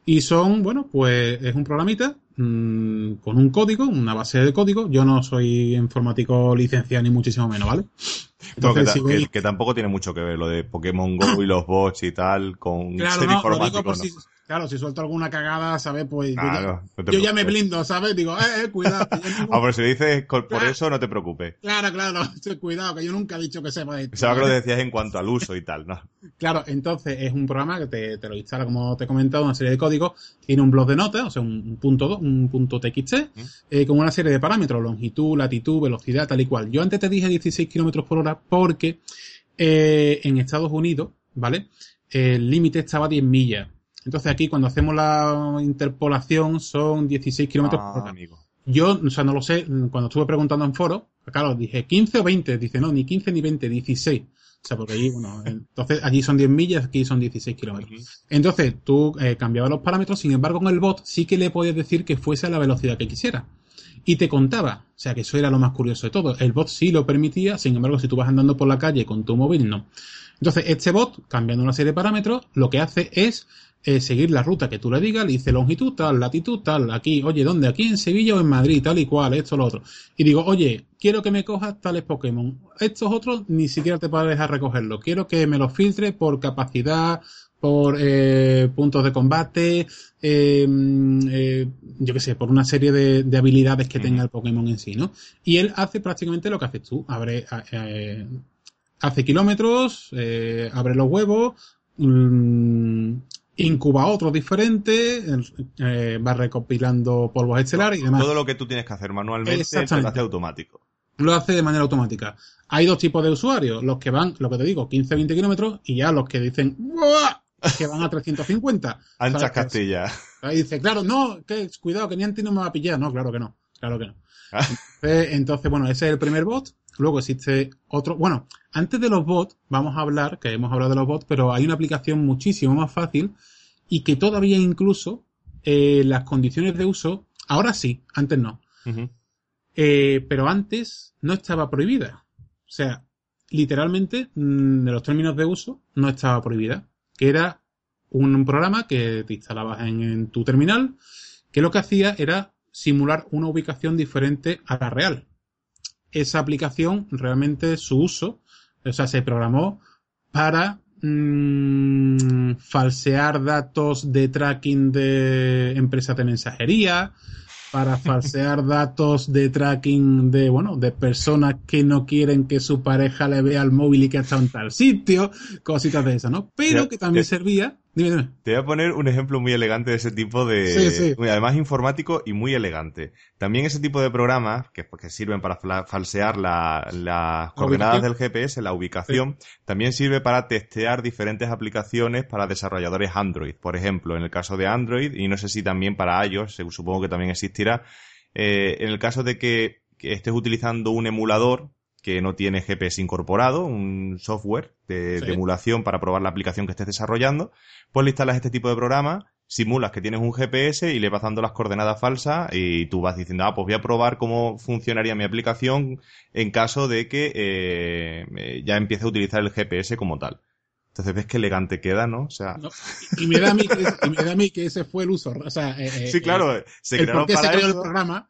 Y son, bueno, pues es un programita mmm, con un código, una base de código. Yo no soy informático licenciado ni muchísimo menos, ¿vale? No, que, tampoco tiene mucho que ver lo de Pokémon Go y los bots y tal con claro, ser no, lo informático. digo por no. si, claro, si suelto alguna cagada, ¿sabes? Pues yo ya- Claro, no yo, ya me blindo, ¿sabes? Digo, eh, eh, cuidado. nunca- Ah, pero si dices por Claro. eso, no te preocupes. Claro, claro, cuidado, que yo nunca he dicho que sepa esto. Pensaba que lo decías en cuanto al uso y tal, ¿no? Claro, entonces es un programa que te, te lo instala, como te he comentado, una serie de códigos, tiene un blog de notas, o sea, un, un punto un punto txt, Mm. eh, con una serie de parámetros, longitud, latitud, velocidad, tal y cual. Yo antes te dije 16 kilómetros por hora porque Eh, en Estados Unidos, ¿vale? El límite estaba a 10 millas. Entonces aquí cuando hacemos la interpolación son 16 kilómetros Ah, por hora. amigo. Yo, o sea, no lo sé, cuando estuve preguntando en foro, claro, dije 15 o 20, dice no, ni 15 ni 20, 16. O sea, porque allí, bueno, entonces allí son 10 millas, aquí son 16 kilómetros. Entonces tú eh, cambiabas los parámetros, sin embargo con el bot sí que le podías decir que fuese a la velocidad que quisiera. Y te contaba, o sea que eso era lo más curioso de todo. El bot sí lo permitía, sin embargo si tú vas andando por la calle con tu móvil, no. Entonces este bot, cambiando una serie de parámetros, lo que hace es eh, seguir la ruta que tú le digas, le dice longitud tal, latitud tal, aquí, oye, ¿dónde? Aquí en Sevilla o en Madrid, tal y cual, esto, lo otro. Y digo, oye, quiero que me cojas tales Pokémon. Estos otros ni siquiera te puedes dejar recogerlo. Quiero que me los filtre por capacidad, por eh, puntos de combate, eh, eh, yo qué sé, por una serie de, de habilidades que tenga el Pokémon en sí, ¿no? Y él hace prácticamente lo que haces tú. Abre, hace kilómetros, abre los huevos, mm, incuba otros diferentes, eh, va recopilando polvos estelares y demás. Todo lo que tú tienes que hacer manualmente te lo hace automático. Lo hace de manera automática. Hay dos tipos de usuarios, los que van, lo que te digo, 15-20 kilómetros y ya los que dicen ¡Buah! que van a 350. Anchas. Castilla. Ahí dice, claro, no, que cuidado, que Niantic no me va a pillar. No, claro que no, claro que no. Ah. Entonces, entonces, bueno, ese es el primer bot. Luego existe otro. Bueno, antes de los bots, vamos a hablar, que hemos hablado de los bots, pero hay una aplicación muchísimo más fácil y que todavía incluso eh, las condiciones de uso, ahora sí, antes no. Eh, pero antes no estaba prohibida. O sea, literalmente, mm, de los términos de uso, no estaba prohibida. Que era un programa que te instalabas en, en tu terminal, que lo que hacía era simular una ubicación diferente a la real. Esa aplicación, realmente su uso, o sea, se programó para mm, falsear datos de tracking de empresas de mensajería, para falsear datos de tracking de, bueno, de personas que no quieren que su pareja le vea el móvil y que ha estado en tal sitio, cositas de esas, ¿no? Pero que también servía, dime, dime. Te voy a poner un ejemplo muy elegante de ese tipo de... Sí, sí. muy- Además informático y muy elegante. También ese tipo de programas que, que sirven para falsear la- las coordenadas del. GPS, la ubicación, también sirve para testear diferentes aplicaciones para desarrolladores Android. Por ejemplo, en el caso de Android, y no sé si también para iOS, supongo que también existirá, eh, en el caso de que, que estés utilizando un emulador que no tiene GPS incorporado, un software de, Sí. de emulación para probar la aplicación que estés desarrollando, pues le instalas este tipo de programa, simulas que tienes un GPS y le vas dando las coordenadas falsas y tú vas diciendo, ah, pues voy a probar cómo funcionaría mi aplicación en caso de que eh, eh, ya empiece a utilizar el GPS como tal. Entonces ves qué elegante queda, ¿no? O sea, No, y, me da a mí que, y me da a mí que ese fue el uso. O sea, eh, eh, sí, claro, eh, se el crearon por qué se para creó el eso, programa.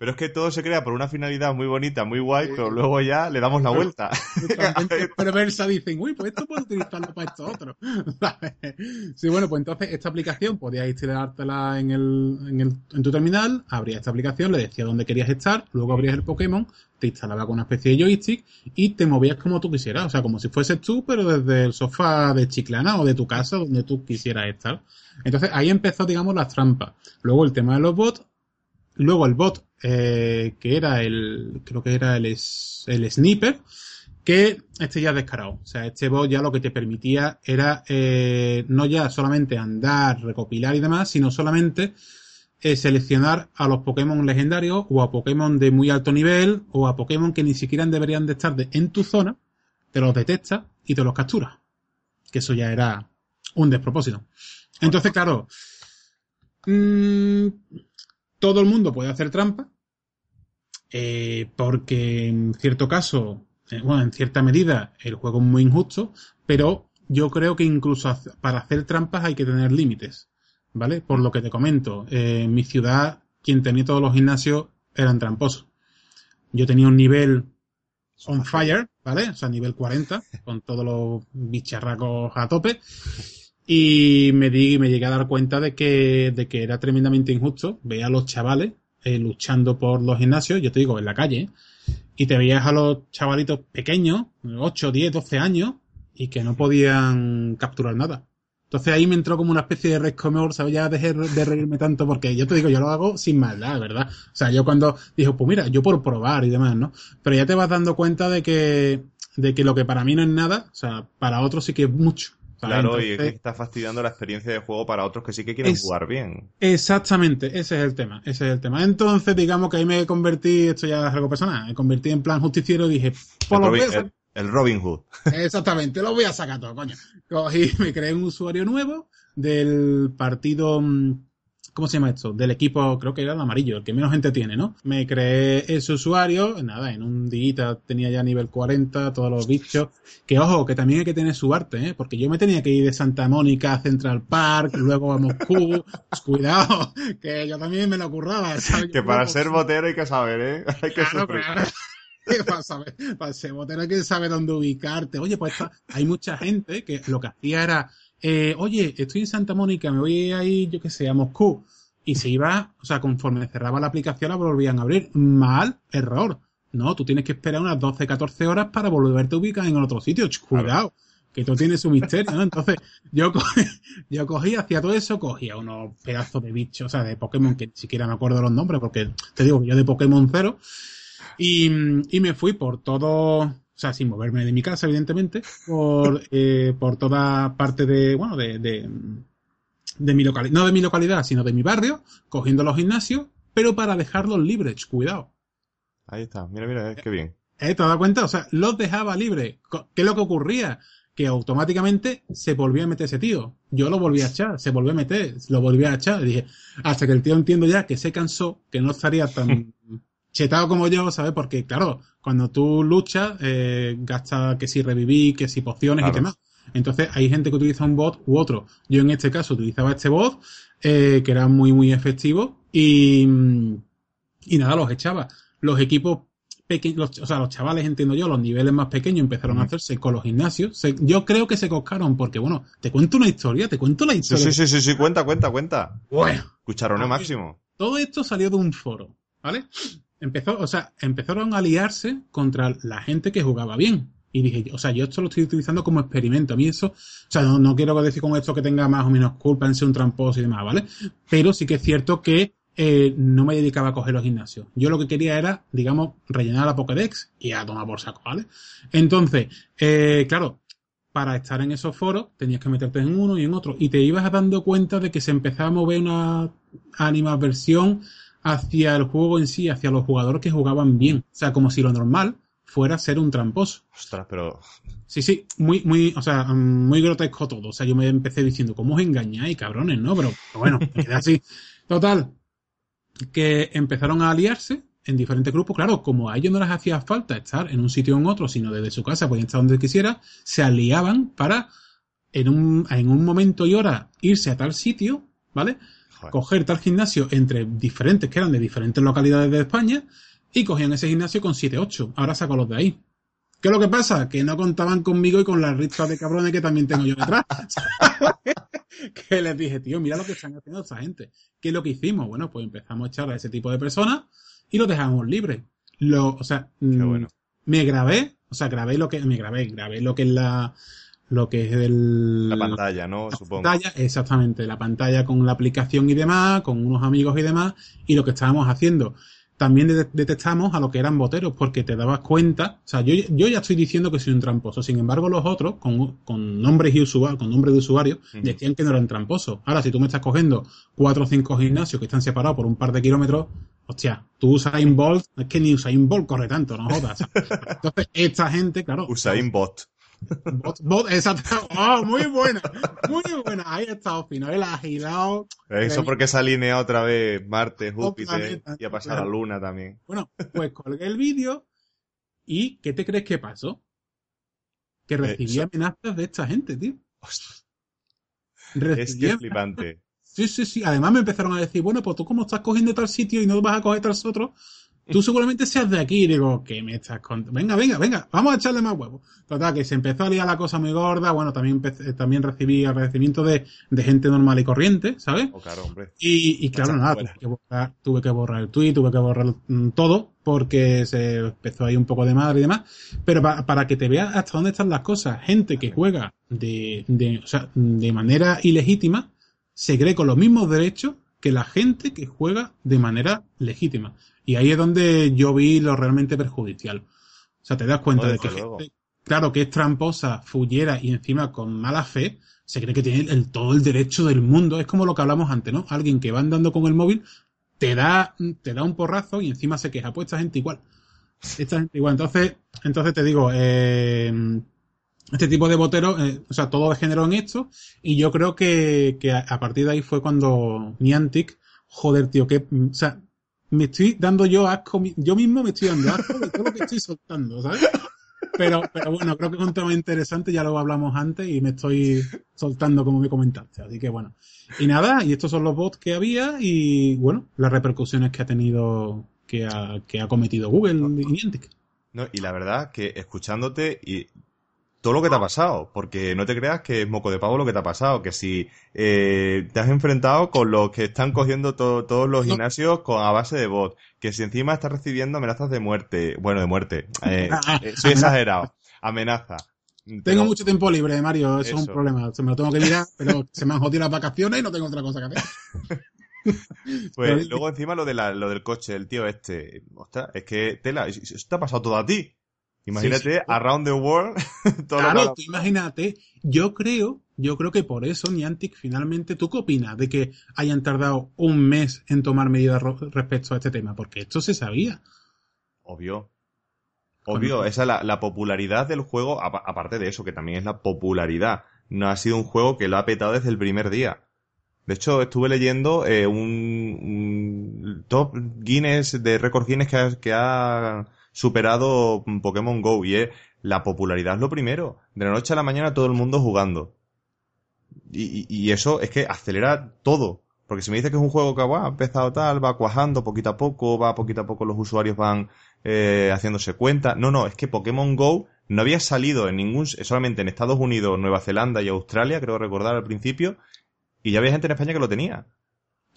Pero es que todo se crea por una finalidad muy bonita, muy guay, Sí. pero luego ya le damos la Pero- vuelta. perversa dicen, uy, pues esto puedo utilizarlo para esto otro. Sí, bueno, pues entonces esta aplicación podías instalártela en, el, en, el, en tu terminal, abrías esta aplicación, le decías dónde querías estar, luego abrías el Pokémon, te instalaba con una especie de joystick y te movías como tú quisieras, o sea, como si fueses tú, pero desde el sofá de Chiclana o de tu casa, donde tú quisieras estar. Entonces ahí empezó, digamos, las trampas. Luego el tema de los bots, luego el bot, eh, que era el, creo que era el, el sniper, que este ya es descarado. O sea, este bot ya lo que te permitía era eh, no ya solamente andar, recopilar y demás, sino solamente eh, seleccionar a los Pokémon legendarios o a Pokémon de muy alto nivel o a Pokémon que ni siquiera deberían de estar de- en tu zona, te los detecta y te los captura. Que eso ya era un despropósito. Entonces, claro, mm, todo el mundo puede hacer trampa, eh, porque en cierto caso, eh, bueno, en cierta medida, el juego es muy injusto, pero yo creo que incluso para hacer trampas hay que tener límites, ¿vale? Por lo que te comento, eh, en mi ciudad, quien tenía todos los gimnasios eran tramposos. Yo tenía un nivel on fire, ¿vale? O sea, nivel 40, con todos los bicharracos a tope. Y me di, me llegué a dar cuenta de que, de que era tremendamente injusto. Veía a los chavales eh, luchando por los gimnasios, yo te digo, en la calle, y te veías a los chavalitos pequeños, 8, 10, 12 años, y que no podían capturar nada. Entonces ahí me entró como una especie de rescomor, ¿sabes? Ya dejé de reírme tanto porque yo te digo, yo lo hago sin maldad, ¿verdad? O sea, yo cuando dije, pues mira, yo por probar y demás, ¿no? Pero ya te vas dando cuenta de que de que lo que para mí no es nada, o sea, para otros sí que es mucho. Claro, y Entonces- está fastidiando la experiencia de juego para otros que sí que quieren Es- jugar bien. Exactamente, ese es el tema, ese es el tema. Entonces, digamos que ahí me convertí, esto ya es algo personal, me convertí en plan justiciero y dije, pues El lo Robin, voy a el- el Robin Hood. Exactamente, lo voy a sacar todo, coño. Cogí, me creé un usuario nuevo del partido, mm, ¿cómo se llama esto? Del equipo, creo que era el amarillo, el que menos gente tiene, ¿no? Me creé ese usuario, nada, en un día tenía ya nivel 40, todos los bichos. Que ojo, que también hay que tener su arte, ¿eh? Porque yo me tenía que ir de Santa Mónica a Central Park, luego a Moscú. Pues cuidado, que yo también me lo curraba, ¿sabes? Que para ser botero hay que saber, ¿eh? Hay que Claro, para, saber, para ser botero hay que saber dónde ubicarte. Oye, pues hay mucha gente que lo que hacía era, eh, oye, estoy en Santa Mónica, me voy a ir, yo qué sé, a Moscú. Y se iba, o sea, conforme cerraba la aplicación la volvían a abrir. Mal, error. No, tú tienes que esperar unas 12, 14 horas para volverte a ubicar en otro sitio. Cuidado, que todo tiene su misterio, ¿no? Entonces, yo, co- yo cogía, hacía todo eso, cogía unos pedazos de bichos, o sea, de Pokémon, que ni siquiera me acuerdo los nombres, porque te digo yo de Pokémon cero, y, y me fui por todo, sea, sin moverme de mi casa, evidentemente, por, eh, por toda parte de, bueno, de, de, de mi localidad, no de mi localidad, sino de mi barrio, cogiendo los gimnasios, pero para dejarlos libres, cuidado. Ahí está, mira, mira, qué bien. ¿Eh? ¿Te has dado cuenta? O sea, los dejaba libres. ¿Qué es lo que ocurría? Que automáticamente se volvía a meter ese tío. Yo lo volví a echar, se volvió a meter, lo volví a echar. Y dije, hasta que el tío entiendo ya que se cansó, que no estaría tan chetado como yo, ¿sabes? Porque, claro, cuando tú luchas, eh, gastas que si revivir, que si pociones Claro. y demás. Entonces, hay gente que utiliza un bot u otro. Yo en este caso utilizaba este bot, eh, que era muy, muy efectivo. Y, y nada, los echaba. Los equipos pequeños, o sea, los chavales, entiendo yo, los niveles más pequeños empezaron a hacerse con los gimnasios. Se- yo creo que se coscaron porque, bueno, te cuento una historia, te cuento la historia. sí, sí, sí, sí, cuenta, cuenta, cuenta. Bueno, ver. máximo. todo esto salió de un foro, ¿vale? Empezó, o sea, empezaron a aliarse contra la gente que jugaba bien. Y dije, o sea, yo esto lo estoy utilizando como experimento. A mí eso, o sea, no, no quiero decir con esto que tenga más o menos culpa en ser un tramposo y demás, ¿vale? Pero sí que es cierto que eh, no me dedicaba a coger los gimnasios. Yo lo que quería era, digamos, rellenar la Pokédex y a tomar por saco, ¿vale? Entonces, eh, claro, para estar en esos foros tenías que meterte en uno y en otro. Y te ibas dando cuenta de que se empezaba a mover una animadversión hacia el juego en sí, hacia los jugadores que jugaban bien. O sea, como si lo normal fuera ser un tramposo. Ostras, pero. Sí, sí, muy, muy, o sea, mm, muy grotesco todo. O sea, yo me empecé diciendo, ¿cómo os engañáis, cabrones? ¿No? Pero, pero bueno, me quedé así. Total, que empezaron a aliarse en diferentes grupos. Claro, como a ellos no les hacía falta estar en un sitio o en otro, sino desde su casa podían estar donde quisiera, se aliaban para en un, en un momento y hora irse a tal sitio, ¿vale? Joder. coger tal gimnasio entre diferentes, que eran de diferentes localidades de España, y cogían ese gimnasio con 7-8. Ahora saco los de ahí. ¿Qué es lo que pasa? Que no contaban conmigo y con la ristra de cabrones que también tengo yo detrás. que les dije, tío, mira lo que están haciendo esta gente. ¿Qué es lo que hicimos? Bueno, pues empezamos a echar a ese tipo de personas y los dejamos libres. Lo, o sea, mm, bueno. me grabé, o sea, grabé lo que, me grabé, grabé lo que es la, lo que es el, La pantalla, ¿no? Supongo. pantalla, exactamente, la pantalla con la aplicación y demás, con unos amigos y demás, y lo que estábamos haciendo. También de- detectamos a lo que eran boteros, porque te dabas cuenta, o sea, yo, yo ya estoy diciendo que soy un tramposo, sin embargo los otros, con, con nombres y usuarios, con nombres de usuario, Ujú. decían que no eran tramposos. Ahora, si tú me estás cogiendo cuatro o cinco gimnasios que están separados por un par de kilómetros, hostia, tú Usain Bolt, es que ni Usain Bolt corre tanto, no jodas. Entonces, esta gente, claro, Usain Bot. Bot, bot, exacto. Oh, muy buena, muy buena. Ahí ha él ha agilado. Eso porque se alinea otra vez Marte, Júpiter y a pasar claro. a Luna también. Bueno, pues colgué el vídeo y ¿qué te crees que pasó? Que recibí eso- amenazas de esta gente, tío. Es Recibí que es flipante. Sí, sí, sí. Además me empezaron a decir, bueno, pues tú como estás cogiendo tal sitio y no vas a coger tal otro, tú seguramente seas de aquí. Y digo, ¿qué me estás contando? Venga, venga, venga, vamos a echarle más huevos. Total, que se empezó a liar la cosa muy gorda. Bueno, también empecé- también recibí agradecimiento de, de gente normal y corriente, ¿sabes? Oh, claro, hombre. Y, y claro, nada, fuera. tuve que, borrar, tuve que borrar el tweet, tuve que borrar mm, todo, porque se empezó ahí un poco de madre y demás. Pero pa- para que te veas hasta dónde están las cosas, gente que juega de, de, o sea, de manera ilegítima, se cree con los mismos derechos que la gente que juega de manera legítima. Y ahí es donde yo vi lo realmente perjudicial. O sea, te das cuenta No, de que gente claro, que es tramposa, fullera y encima con mala fe, se cree que tiene el, todo el derecho del mundo. Es como lo que hablamos antes, ¿no? Alguien que va andando con el móvil te da, te da un porrazo y encima se queja. Pues esta gente igual. Esta gente igual. Entonces, entonces te digo, eh, este tipo de boteros, eh, o sea, todo degeneró en esto. Y yo creo que, que a, a partir de ahí fue cuando Niantic, joder, tío, que, o sea, me estoy dando yo asco, yo mismo me estoy dando asco de todo lo que estoy soltando, ¿sabes? Pero, pero bueno, creo que es un tema interesante, ya lo hablamos antes y me estoy soltando como me comentaste. Así que bueno. Y nada, y estos son los bots que había y bueno, las repercusiones que ha tenido, que ha, que ha cometido Google y Niantic. No, y la verdad que escuchándote y todo lo que te ha pasado, porque no te creas que es moco de pavo lo que te ha pasado, que si eh, te has enfrentado con los que están cogiendo to- todos los gimnasios con a base de bot, que si encima estás recibiendo amenazas de muerte, bueno, de muerte, eh, eh, soy exagerado, amenaza. Tengo Pero- mucho tiempo libre, Mario, eso, es un problema. Se me lo tengo que mirar, pero se me han jodido las vacaciones y no tengo otra cosa que hacer. Pues luego encima lo de la, lo del coche, el tío este, ostras, es que tela, eso te ha pasado todo a ti. Imagínate, Sí, sí. around the world, todo lo que Claro, imagínate, yo creo, yo creo que por eso Niantic finalmente, ¿tú qué opinas de que hayan tardado un mes en tomar medidas respecto a este tema? Porque esto se sabía. Obvio. Obvio, Con- esa es la, la popularidad del juego, apa- aparte de eso, que también es la popularidad. No ha sido un juego que lo ha petado desde el primer día. De hecho, estuve leyendo eh, un, un top Guinness de récord Guinness que ha, que ha superado Pokémon Go y es la popularidad es lo primero. De la noche a la mañana todo el mundo jugando. Y, eso es que acelera todo. Porque si me dices que es un juego que bueno, ha empezado tal, va cuajando poquito a poco, va poquito a poco los usuarios van eh, haciéndose cuenta. No, no, es que Pokémon Go no había salido en ningún, solamente en Estados Unidos, Nueva Zelanda y Australia, creo recordar al principio, y ya había gente en España que lo tenía.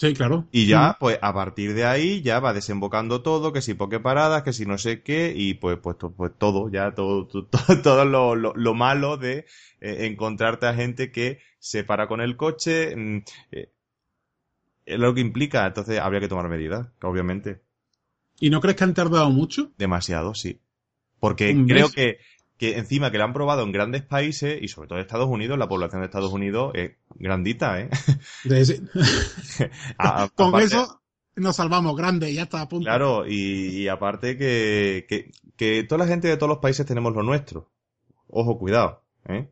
Sí, claro. Y ya, pues a partir de ahí ya va desembocando todo, que si Poképaradas, que si no sé qué, y pues, pues, pues todo, ya todo, to- todo, todo lo, lo, lo malo de eh, encontrarte a gente que se para con el coche, mm, eh, es lo que implica, entonces habría que tomar medidas, obviamente. ¿Y no crees que han tardado mucho? Demasiado, sí. Porque Un creo que, que encima que lo han probado en grandes países, y sobre todo en Estados Unidos, la población de Estados Unidos es grandita, ¿eh? A- a- Con aparte- eso nos salvamos, grande, ya está a punto. Claro, y, y aparte que, que, que toda la gente de todos los países tenemos lo nuestro. Ojo, cuidado, ¿eh?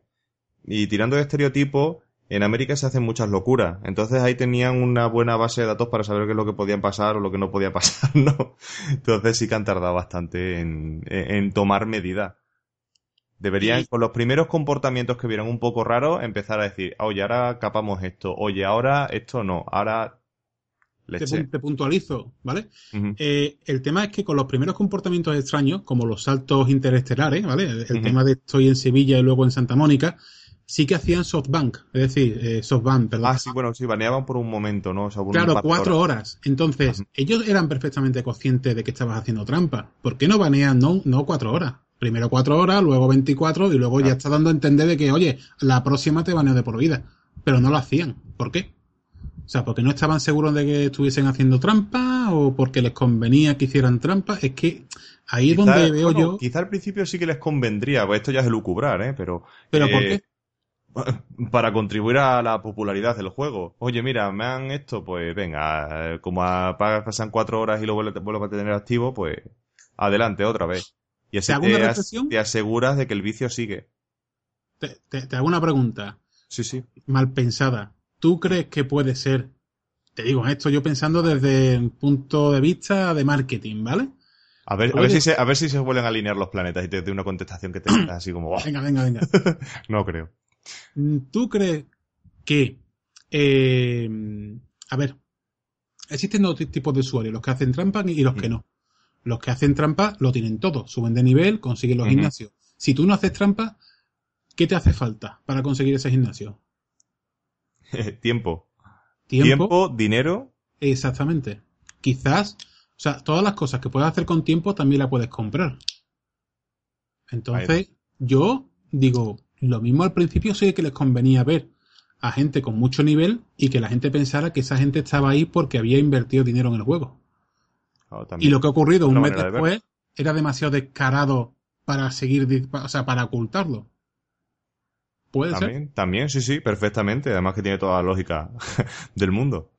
Y tirando de estereotipos, en América se hacen muchas locuras. Entonces ahí tenían una buena base de datos para saber qué es lo que podían pasar o lo que no podía pasar, ¿no? Entonces sí que han tardado bastante en, en, en tomar medidas. Deberían, Y- con los primeros comportamientos que vieron un poco raros, empezar a decir, oye, ahora capamos esto, oye, ahora esto no, ahora te, puntualizo, ¿vale? Eh, el tema es que con los primeros comportamientos extraños, como los saltos interestelares, ¿vale? El, tema de estoy en Sevilla y luego en Santa Mónica, sí que hacían softbank, es decir, eh, softbank, perdón. Ah, sí, bueno, sí, baneaban por un momento, ¿no? O sea, Claro, cuatro horas. horas. Entonces, ellos eran perfectamente conscientes de que estabas haciendo trampa. ¿Por qué no banean no, no cuatro horas? Primero cuatro horas, luego 24 y luego ya está dando a entender de que, oye, la próxima te baneo de por vida. Pero no lo hacían. ¿Por qué? O sea, porque no estaban seguros de que estuviesen haciendo trampa o porque les convenía que hicieran trampa. Es que ahí es donde veo bueno, yo. Quizá al principio sí que les convendría, pues esto ya es lucubrar, ¿eh? Pero. ¿Pero eh, por qué? Para contribuir a la popularidad del juego. Oye, mira, me han esto, pues venga, eh, como a- pa- pasan cuatro horas y lo vuelvo a tener activo, pues adelante otra vez. Y así ¿Te te, as- te aseguras de que el vicio sigue. Te, hago una pregunta Sí, sí. mal pensada. ¿Tú crees que puede ser? Te digo esto yo pensando desde el punto de vista de marketing, ¿vale? A ver, a ver si se, a ver si se vuelven a alinear los planetas y te doy una contestación que te así como, "Buah". Venga, venga, venga. no creo. ¿Tú crees que, eh, a ver, existen dos tipos de usuarios, los que hacen trampa y los que no? Los que hacen trampa lo tienen todo, suben de nivel, consiguen los gimnasios. Si tú no haces trampa, ¿qué te hace falta para conseguir ese gimnasio? Tiempo. Tiempo. Tiempo, dinero. Exactamente. Quizás, o sea, todas las cosas que puedes hacer con tiempo también las puedes comprar. Entonces, yo digo, lo mismo al principio sí que les convenía ver a gente con mucho nivel y que la gente pensara que esa gente estaba ahí porque había invertido dinero en el juego. Claro, Y lo que ha ocurrido un mes de después era demasiado descarado para seguir, o sea, para ocultarlo. ¿Puede también, ser? También, sí, sí, perfectamente. Además que tiene toda la lógica del mundo.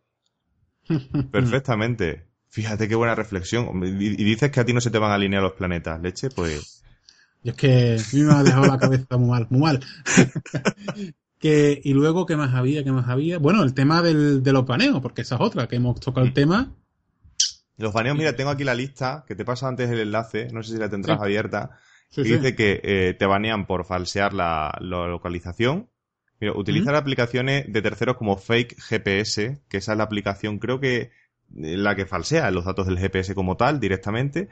Perfectamente. Fíjate qué buena reflexión. Y, dices que a ti no se te van a alinear los planetas, leche, pues. Y es que a mí me ha dejado la cabeza muy mal, muy mal. que, y luego, ¿qué más había? ¿Qué más había? Bueno, el tema del, de los baneos, porque esa es otra, que hemos tocado el mm. tema. Los baneos, mira, tengo aquí la lista, que te pasa antes el enlace, no sé si la tendrás abierta, y dice que eh, te banean por falsear la, localización. Mira, utilizar aplicaciones de terceros como Fake GPS, que esa es la aplicación, creo que la que falsea los datos del GPS como tal directamente,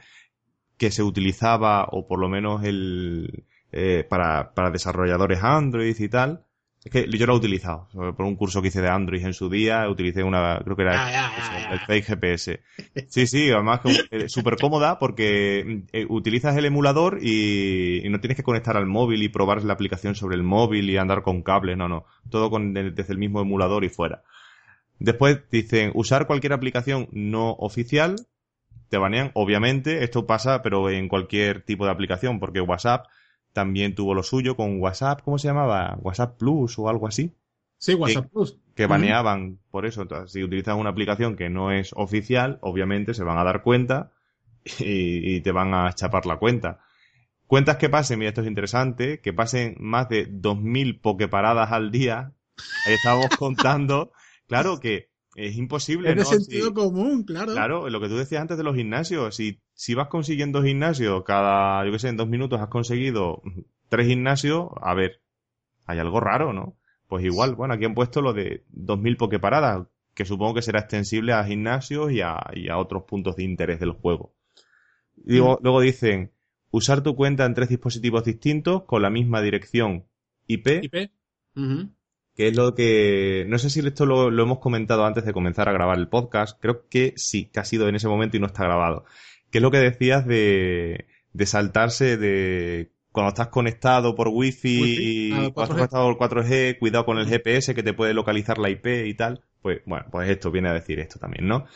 que se utilizaba, o por lo menos el, eh, para, para desarrolladores Android y tal. Es que yo lo he utilizado. Por un curso que hice de Android en su día, utilicé una, creo que era el fake GPS. Sí, sí, además súper cómoda porque eh, utilizas el emulador y, no tienes que conectar al móvil y probar la aplicación sobre el móvil y andar con cables, no, no. Todo con, desde el mismo emulador y fuera. Después dicen usar cualquier aplicación no oficial, te banean, obviamente, esto pasa pero en cualquier tipo de aplicación, porque WhatsApp también tuvo lo suyo con WhatsApp, ¿cómo se llamaba? WhatsApp Plus o algo así. Sí, WhatsApp Plus. Que baneaban por eso. Entonces, si utilizan una aplicación que no es oficial, obviamente se van a dar cuenta y, y te van a chapar la cuenta. Cuentas que pasen, mira, esto es interesante, que pasen más de 2.000 pokeparadas al día. Ahí estamos contando Claro que es imposible. Es de sentido común, claro. Claro, lo que tú decías antes de los gimnasios. Si, si vas consiguiendo gimnasios cada, yo qué sé, en dos minutos has conseguido tres gimnasios, a ver, hay algo raro, ¿no? Pues igual, bueno, aquí han puesto lo de 2.000 pokeparadas, que supongo que será extensible a gimnasios y a, y a otros puntos de interés del juego. Luego, mm. luego dicen, usar tu cuenta en tres dispositivos distintos con la misma dirección IP. IP que es lo que... No sé si esto lo, hemos comentado antes de comenzar a grabar el podcast, creo que sí, que ha sido en ese momento y no está grabado. Que es lo que decías de, de saltarse de... Cuando estás conectado por wifi, y cuando estás conectado por 4G, cuidado con el GPS que te puede localizar la IP y tal. Pues bueno, pues esto viene a decir esto también, ¿no?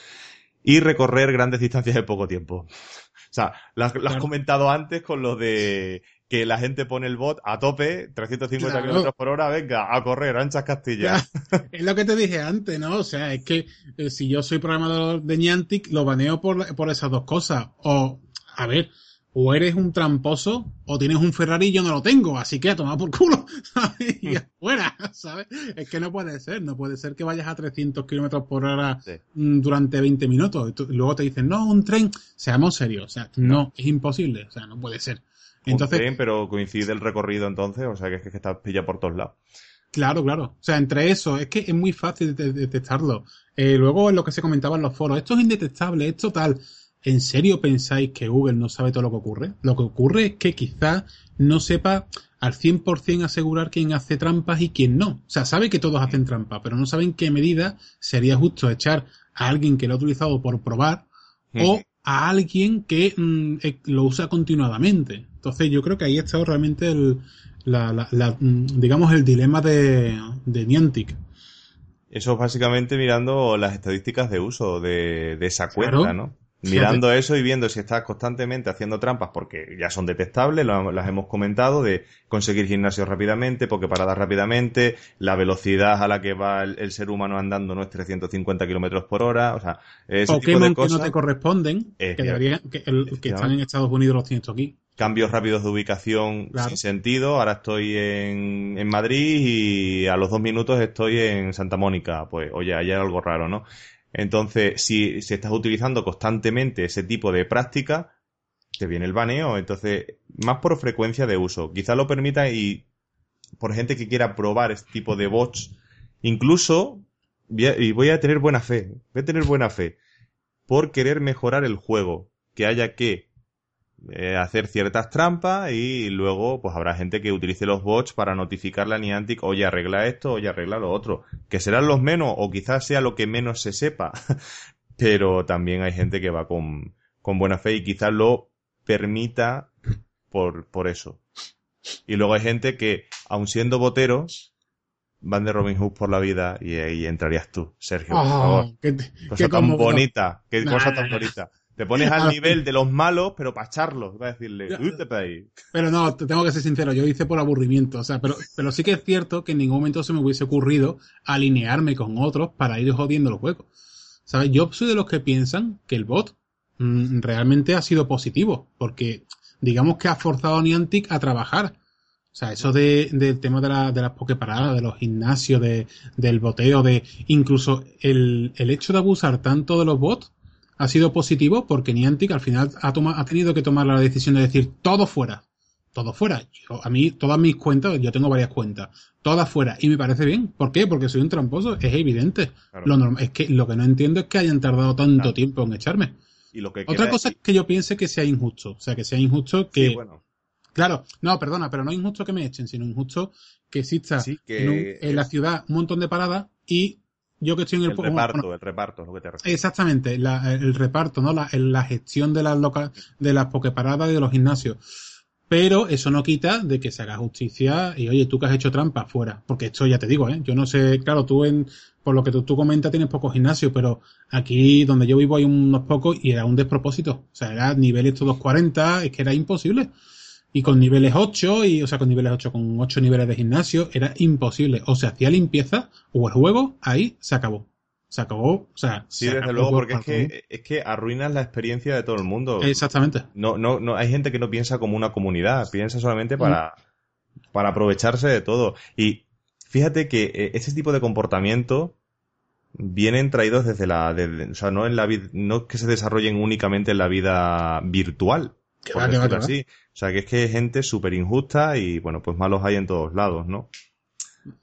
Y recorrer grandes distancias de poco tiempo. O sea, lo has, comentado antes con lo de que la gente pone el bot a tope, 350 kilómetros por hora, venga, a correr, anchas Castillas. Es lo que te dije antes, ¿no? O sea, es que eh, si yo soy programador de Niantic, lo baneo por, por esas dos cosas. O, a ver, o eres un tramposo o tienes un Ferrari y yo no lo tengo, así que a tomar por culo, ¿sabes? Y afuera, ¿sabes? Es que no puede ser, no puede ser que vayas a 300 kilómetros por hora mm, durante 20 minutos. Y luego te dicen, no, un tren, seamos serios, o sea, no, es imposible, o sea, no puede ser. Entonces, pero coincide el recorrido entonces, o sea que es que está pilla por todos lados. Claro, claro. O sea, entre eso, es que es muy fácil de detectarlo. Eh, luego, en lo que se comentaba en los foros, esto es indetectable, esto tal. ¿En serio pensáis que Google no sabe todo lo que ocurre? Lo que ocurre es que quizás no sepa al 100% asegurar quién hace trampas y quién no. O sea, sabe que todos hacen trampas, pero no saben qué medida sería justo echar a alguien que lo ha utilizado por probar o a alguien que mm, eh, lo usa continuadamente. Entonces yo creo que ahí está realmente el, la, mm, digamos, el dilema de, de Niantic. Eso es básicamente mirando las estadísticas de uso de, esa cuenta, ¿no? Mirando eso y viendo si estás constantemente haciendo trampas, porque ya son detectables, las hemos comentado, de conseguir gimnasios rápidamente, paradas rápidamente, la velocidad a la que va el, ser humano andando no es 350 kilómetros por hora, o sea, ese tipo de cosas. que no te corresponden, que, que, el, que están en Estados Unidos los tienes aquí cambios rápidos de ubicación sin sentido. Ahora estoy en, en, Madrid y a los dos minutos estoy en Santa Mónica. Pues, oye, hay algo raro, ¿no? Entonces, si, si estás utilizando constantemente ese tipo de práctica, te viene el baneo. Entonces, más por frecuencia de uso. Quizá lo permita y por gente que quiera probar este tipo de bots, incluso, y voy a tener buena fe, voy a tener buena fe, por querer mejorar el juego. Que haya que eh, hacer ciertas trampas y luego pues habrá gente que utilice los bots para notificarle a Niantic, oye, arregla esto, oye, arregla lo otro. Que serán los menos o quizás sea lo que menos se sepa. Pero también hay gente que va con, con buena fe y quizás lo permita por, por eso. Y luego hay gente que, aun siendo boteros, van de Robin Hood por la vida y ahí entrarías tú, Sergio, por ah, favor. Qué, cosa tan bonita, qué cosa tan bonita. Te pones al nivel de los malos, pero para echarlos, va a decirle, ahí. Pero no, te tengo que ser sincero, yo hice por aburrimiento, o sea, pero, pero sí que es cierto que en ningún momento se me hubiese ocurrido alinearme con otros para ir jodiendo los juegos. ¿Sabes? Yo soy de los que piensan que el bot mm, realmente ha sido positivo, porque digamos que ha forzado a Niantic a trabajar. O sea, eso de, del tema de, la, de las pokeparadas, de los gimnasios, de, del boteo, de incluso el, el hecho de abusar tanto de los bots ha sido positivo porque Niantic al final ha, ha tenido que tomar la decisión de decir todo fuera. Todo fuera. a mí, todas mis cuentas, yo tengo varias cuentas, todas fuera. Y me parece bien. ¿Por qué? Porque soy un tramposo. Es evidente. Lo normal, es que lo que no entiendo es que hayan tardado tanto tiempo en echarme. Y lo que Otra cosa es que yo piense que sea injusto. O sea, que sea injusto que. bueno. Claro, no, perdona, pero no es injusto que me echen, sino injusto que exista en, la ciudad un montón de paradas y yo que estoy en el, el reparto, el reparto, lo que te refieres. Exactamente, el reparto, ¿no? La, la gestión de las loca, de las pokeparadas y de los gimnasios. Pero eso no quita de que se haga justicia y oye, tú que has hecho trampa, fuera. Porque esto ya te digo, ¿eh? Yo no sé, claro, tú en, por lo que tú, tú comentas tienes pocos gimnasios, pero aquí donde yo vivo hay unos pocos y era un despropósito. O sea, era niveles todos 40, es que era imposible y con niveles 8, y, o sea, con niveles 8, con 8 niveles de gimnasio, era imposible. O se hacía limpieza, o el juego, ahí se acabó. Se acabó, o sea. Sí, desde luego, porque es que, es que arruinas la experiencia de todo el mundo. Exactamente. No, no, no, hay gente que no piensa como una comunidad, piensa solamente para, para aprovecharse de todo. Y fíjate que eh, ese tipo de comportamiento vienen traídos desde la, o sea, no en la vida, no que se desarrollen únicamente en la vida virtual, o sea, que es que hay gente súper injusta y, bueno, pues malos hay en todos lados, ¿no?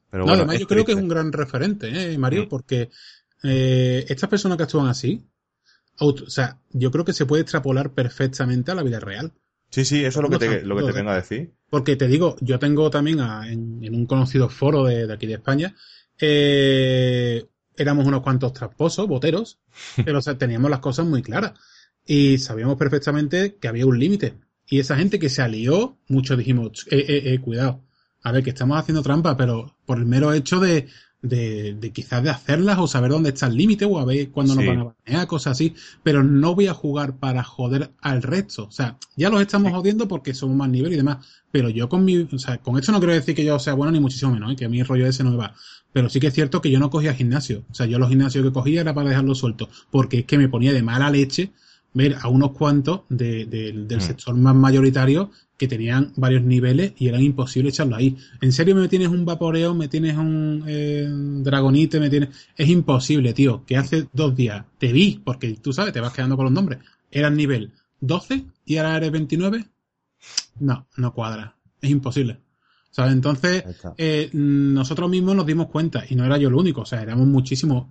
Pero bueno, además yo creo que es un gran referente, ¿eh, Mario? Mm. Porque eh, estas personas que actúan así, o sea, yo creo que se puede extrapolar perfectamente a la vida real. Sí, sí, eso es lo que te, lo que te vengo a decir. Porque te digo, yo tengo también en, un conocido foro de, aquí de España, eh, éramos unos cuantos tramposos, boteros, pero o sea, teníamos las cosas muy claras. Y sabíamos perfectamente que había un límite. Y esa gente que se alió, muchos dijimos, eh, eh, eh, cuidado. A ver, que estamos haciendo trampa, pero por el mero hecho de, de, de quizás de hacerlas o saber dónde está el límite o a ver cuándo nos van a banear, cosas así. Pero no voy a jugar para joder al resto. O sea, ya los estamos jodiendo porque somos más nivel y demás. Pero yo con mi, o sea, con esto no quiero decir que yo sea bueno ni muchísimo menos, ¿eh? que a mí el rollo ese no me va. Pero sí que es cierto que yo no cogía gimnasio. O sea, yo los gimnasios que cogía era para dejarlo suelto. Porque es que me ponía de mala leche ver a unos cuantos de, del mm. sector más mayoritario que tenían varios niveles y eran imposible echarlo ahí. ¿En serio me tienes un vaporeo, me tienes un eh, dragonite, me tienes... Es imposible, tío, que hace dos días te vi, porque tú sabes, te vas quedando con los nombres. Eran nivel 12 y ahora eres 29. No, no cuadra. Es imposible. ¿Sabes? Entonces, eh, nosotros mismos nos dimos cuenta, y no era yo el único, o sea, éramos muchísimos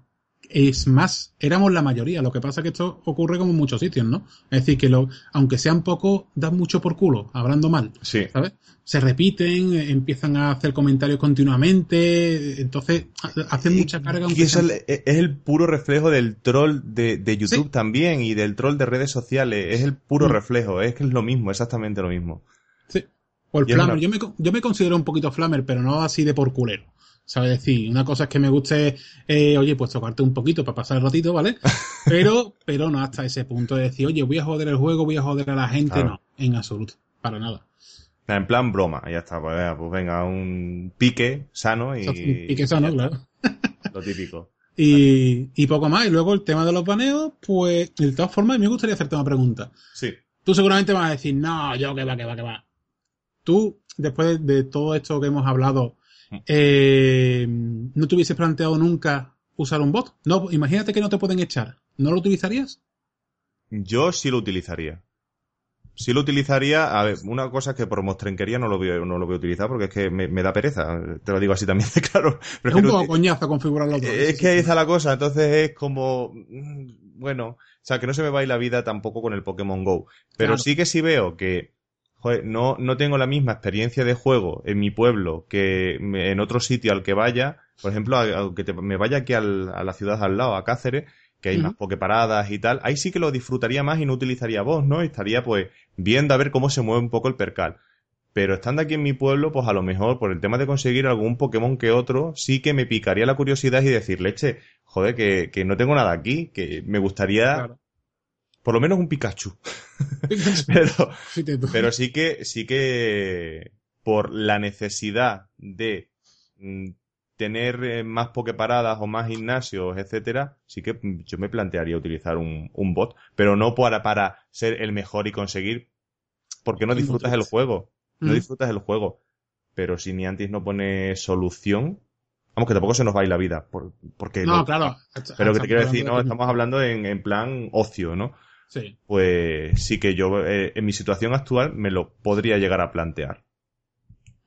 es más, éramos la mayoría. Lo que pasa es que esto ocurre como en muchos sitios, ¿no? Es decir, que lo, aunque sean pocos, dan mucho por culo, hablando mal. Sí. ¿Sabes? Se repiten, empiezan a hacer comentarios continuamente, entonces hacen mucha carga. Y eso es el puro reflejo del troll de, YouTube también y del troll de redes sociales. Es el puro mm. reflejo, es que es lo mismo, exactamente lo mismo. Sí. O el flamer. Yo, me, yo me considero un poquito flamer, pero no así de por culero. ¿Sabes decir? Una cosa es que me guste, eh, oye, pues tocarte un poquito para pasar el ratito, ¿vale? Pero, pero no hasta ese punto de decir, oye, voy a joder el juego, voy a joder a la gente. No, en absoluto, para nada. En plan broma, ya está, pues, pues venga, un pique sano y... Un pique sano, claro. Lo típico. Y, y poco más. Y luego el tema de los baneos, pues, de todas formas, me gustaría hacerte una pregunta. Sí. Tú seguramente vas a decir, no, yo que va, que va, que va. Tú, después de todo esto que hemos hablado, eh, ¿no te hubiese planteado nunca usar un bot? No, imagínate que no te pueden echar. ¿No lo utilizarías? Yo sí lo utilizaría. Sí lo utilizaría. A ver, una cosa que por mostrenquería no lo voy, no lo voy a utilizar porque es que me, da pereza. Te lo digo así también, claro. Es un poco coñazo configurarlo todo. Es que ahí está la cosa. Entonces es como. Mm, bueno. O sea, que no se me va a ir la vida tampoco con el Pokémon Go. Pero sí que sí veo que joder, no, no tengo la misma experiencia de juego en mi pueblo que en otro sitio al que vaya. Por ejemplo, aunque me vaya aquí al, a la ciudad al lado, a Cáceres, que hay más pokeparadas y tal, ahí sí que lo disfrutaría más y no utilizaría voz, ¿no? estaría pues viendo a ver cómo se mueve un poco el percal. Pero estando aquí en mi pueblo, pues a lo mejor por el tema de conseguir algún Pokémon que otro, sí que me picaría la curiosidad y decirle, che, joder, que, que no tengo nada aquí, que me gustaría por lo menos un Pikachu. pero, pero sí que, sí que por la necesidad de mm, tener eh, más pokeparadas o más gimnasios, etcétera, sí que yo me plantearía utilizar un, un bot, pero no para, para ser el mejor y conseguir, porque no disfrutas el juego, no mm. disfrutas el juego. Pero si Niantic no pone solución, vamos que tampoco se nos va a ir la vida, porque no, claro. Pero que te quiero decir, no, estamos hablando en, en plan ocio, ¿no? Sí. Pues sí que yo eh, en mi situación actual me lo podría llegar a plantear.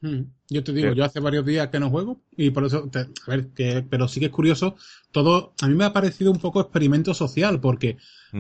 Mm. Yo te digo, yo hace varios días que no juego y por eso, a ver, que, pero sí que es curioso, todo, a mí me ha parecido un poco experimento social porque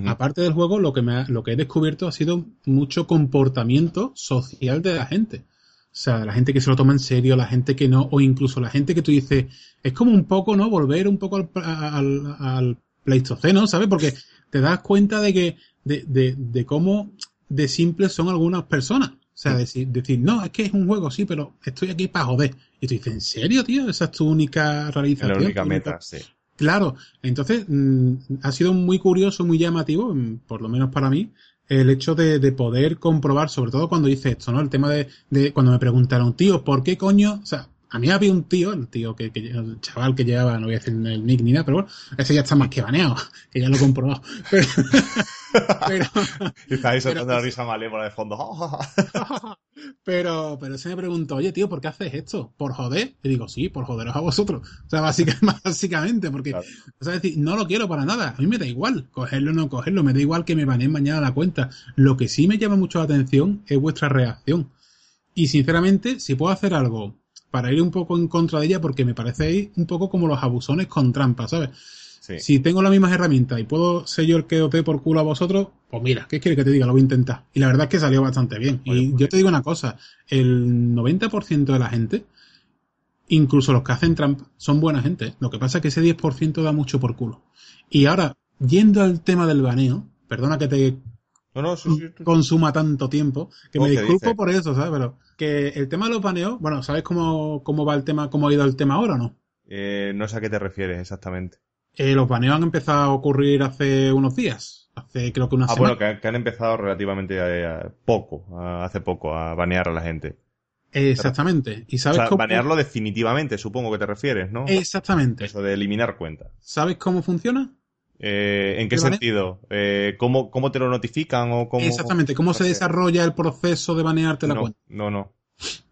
aparte del juego lo que me lo que he descubierto ha sido mucho comportamiento social de la gente. O sea, la gente que se lo toma en serio, la gente que no, o incluso la gente que tú dices, es como un poco, ¿no? Volver un poco al, al, al Pleistoceno, ¿sabes? Porque te das cuenta de que de, de, de cómo de simples son algunas personas. O sea, decir, decir, no, es que es un juego, sí, pero estoy aquí para joder. Y tú dices, ¿en serio, tío? Esa es tu única realización. La única meta, sí. Claro, entonces mm, ha sido muy curioso, muy llamativo, mm, por lo menos para mí, el hecho de, de, poder comprobar, sobre todo cuando dice esto, ¿no? El tema de, de cuando me preguntaron, tío, ¿por qué coño? O sea, a mí había un tío, el tío que, que, el chaval que llevaba, no voy a decir el nick ni nada, pero bueno, ese ya está más que baneado, que ya lo he comprobado. Pero, pero está ahí soltando la risa malévola de fondo. pero, pero se me preguntó, oye tío, ¿por qué haces esto? ¿Por joder? Y digo, sí, por joderos a vosotros. O sea, básicamente, básicamente porque, o sea, decir, no lo quiero para nada. A mí me da igual cogerlo o no cogerlo, me da igual que me baneen mañana la cuenta. Lo que sí me llama mucho la atención es vuestra reacción. Y sinceramente, si puedo hacer algo para ir un poco en contra de ella porque me parecéis un poco como los abusones con trampa, ¿sabes? Si tengo las mismas herramientas y puedo ser yo el que dé por culo a vosotros, pues mira, ¿qué quiere que te diga? Lo voy a intentar. Y la verdad es que salió bastante bien. y yo pues te digo una cosa, el 90% de la gente, incluso los que hacen trampa, son buena gente. Lo que pasa es que ese 10% da mucho por culo. Y ahora, yendo al tema del baneo, perdona que te consuma tanto tiempo, que me disculpo por eso, ¿sabes? Pero que el tema de los baneos, bueno, ¿sabes cómo, cómo va el tema, cómo ha ido el tema ahora o no? Eh, no sé a qué te refieres exactamente. Eh, los baneos han empezado a ocurrir hace unos días. Hace creo que una ah, bueno, que, han empezado relativamente eh, poco, hace poco, a banear a la gente. Exactamente. ¿Y sabes cómo... banearlo definitivamente, supongo que te refieres, ¿no? Exactamente. Eso de eliminar cuentas. ¿Sabes cómo funciona? Eh, ¿En qué sentido? Eh, ¿cómo, ¿Cómo te lo notifican o cómo? Exactamente, ¿cómo se desarrolla el proceso de banearte la cuenta? No, no.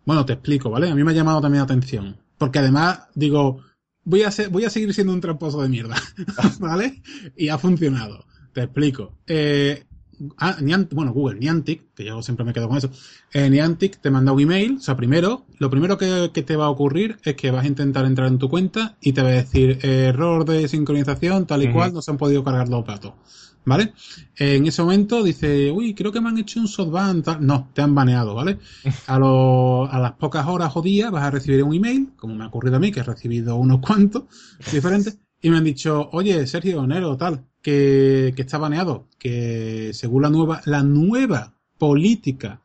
Bueno, te explico, ¿vale? A mí me ha llamado también la atención. Porque además, digo, voy a, ser, voy a seguir siendo un tramposo de mierda, ¿vale? Y ha funcionado. Te explico. Eh, ah, bueno, Google, Niantic, que yo siempre me quedo con eso. Eh, Niantic te manda un email, o sea, primero, lo primero que, te va a ocurrir es que vas a intentar entrar en tu cuenta y te va a decir error de sincronización, tal y cual, no se han podido cargar los datos. ¿Vale? En ese momento dice, uy, creo que me han hecho un softban, no, te han baneado, ¿vale? A, a las pocas horas o días vas a recibir un email, como me ha ocurrido a mí, que he recibido unos cuantos diferentes, y me han dicho, oye, Sergio Nero, tal, que, que está baneado, que según la nueva, la nueva política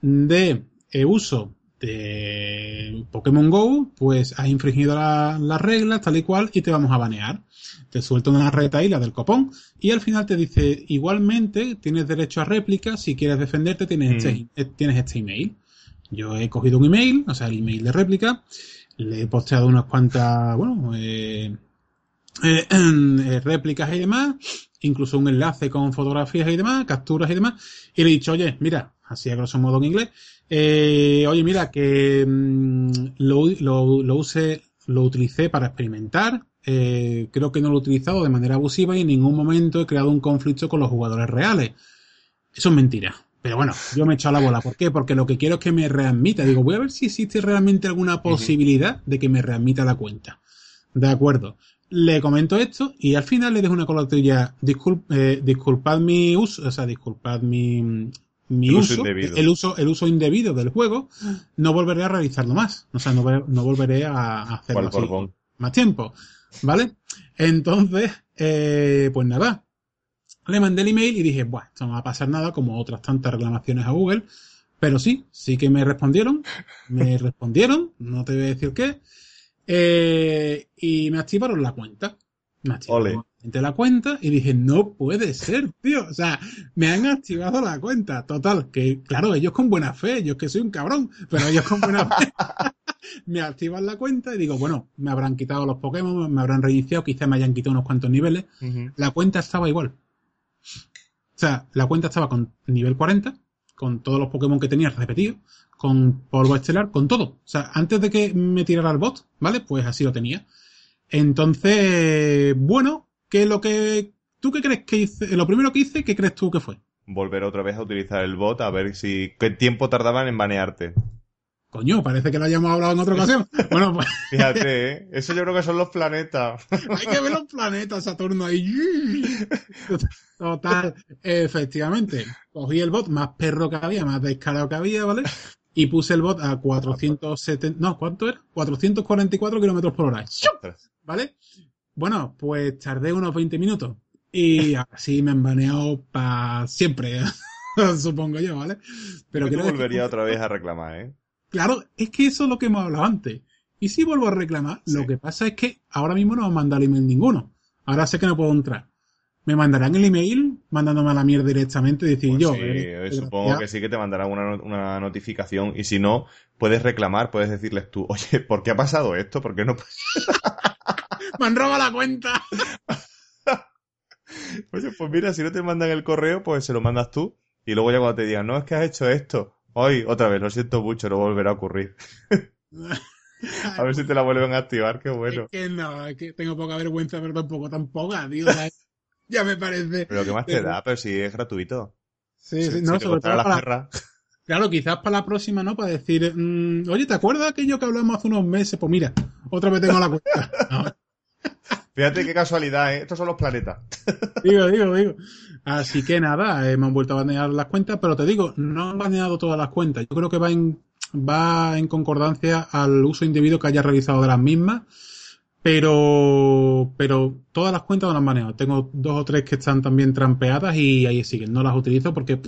de eh, uso de Pokémon Go, pues has infringido las reglas tal y cual y te vamos a banear. Te suelta una retaíla del copón y al final te dice, igualmente tienes derecho a réplica, si quieres defenderte tienes, este, mm. eh, tienes este email. Yo he cogido un email, o sea, el email de réplica, le he posteado unas cuantas, bueno, eh, eh, eh, réplicas y demás, incluso un enlace con fotografías y demás, capturas y demás, y le he dicho, oye, mira, así a grosso modo en inglés, eh, oye, mira, que mm, lo, lo, lo, use, lo utilicé para experimentar, eh, creo que no lo he utilizado de manera abusiva y en ningún momento he creado un conflicto con los jugadores reales. Eso es mentira. Pero bueno, yo me he echado la bola. ¿Por qué? Porque lo que quiero es que me readmita. Digo, voy a ver si existe realmente alguna posibilidad de que me readmita la cuenta. De acuerdo le comento esto y al final le dejo una coletilla, disculp, eh, disculpad mi uso, o sea, disculpad mi, mi el uso, el uso, el uso indebido del juego, no volveré a realizarlo más. O sea, no, no volveré a, hacerlo así más tiempo. ¿Vale? Entonces, eh, pues nada. Le mandé el email y dije, bueno, esto no va a pasar nada como otras tantas reclamaciones a Google. Pero sí, sí que me respondieron. Me respondieron, no te voy a decir qué. Eh, y me activaron la cuenta. Me activaron, la cuenta y dije, no puede ser, tío. O sea, me han activado la cuenta. Total, que claro, ellos con buena fe, yo es que soy un cabrón, pero ellos con buena fe. me activan la cuenta y digo, bueno, me habrán quitado los Pokémon, me habrán reiniciado, quizás me hayan quitado unos cuantos niveles. La cuenta estaba igual. O sea, la cuenta estaba con nivel 40, con todos los Pokémon que tenía repetidos, con polvo estelar, con todo. O sea, antes de que me tirara el bot, ¿vale? Pues así lo tenía. Entonces, bueno, ¿qué es lo que... ¿Tú qué crees que hice? Lo primero que hice, ¿qué crees tú que fue? Volver otra vez a utilizar el bot a ver si... ¿Qué tiempo tardaban en banearte? Coño, parece que lo hayamos hablado en otra ocasión. Bueno, pues... Fíjate, ¿eh? Eso yo creo que son los planetas. Hay que ver los planetas, Saturno ahí. Total, efectivamente. Cogí el bot más perro que había, más descarado que había, ¿vale? Y puse el bot a 470, no, ¿cuánto era? 444 kilómetros por hora. ¿Vale? Bueno, pues tardé unos 20 minutos. Y así me han baneado para siempre, supongo yo, ¿vale? Pero que volvería otra vez a reclamar, ¿eh? Claro, es que eso es lo que hemos hablado antes. Y si vuelvo a reclamar, lo que pasa es que ahora mismo no me han mandado email ninguno. Ahora sé que no puedo entrar me mandarán el email mandándome a la mierda directamente y decir pues yo. Sí, eh, supongo que sí que te mandarán una, una, notificación y si no, puedes reclamar, puedes decirles tú, oye, ¿por qué ha pasado esto? ¿Por qué no? me han robado la cuenta. oye, pues mira, si no te mandan el correo, pues se lo mandas tú y luego ya cuando te digan, no, es que has hecho esto, hoy otra vez, lo siento mucho, no volverá a ocurrir. a ver si te la vuelven a activar, qué bueno. Es que no, es que tengo poca vergüenza, pero tampoco tan poca, tío ya me parece. Pero ¿qué más te da? Pero si es gratuito. Sí, sí, no, sobre todo para... Claro, quizás para la próxima, ¿no? Para decir, mm, oye, ¿te acuerdas aquello que hablamos hace unos meses? Pues mira, otra vez tengo la cuenta. Fíjate qué casualidad, ¿eh? Estos son los planetas. digo, digo, digo. Así que nada, hemos vuelto a banear las cuentas, pero te digo, no han baneado todas las cuentas. Yo creo que va en, va en concordancia al uso indebido que haya realizado de las mismas pero, pero todas las cuentas no las manejo. Tengo dos o tres que están también trampeadas y ahí siguen. No las utilizo porque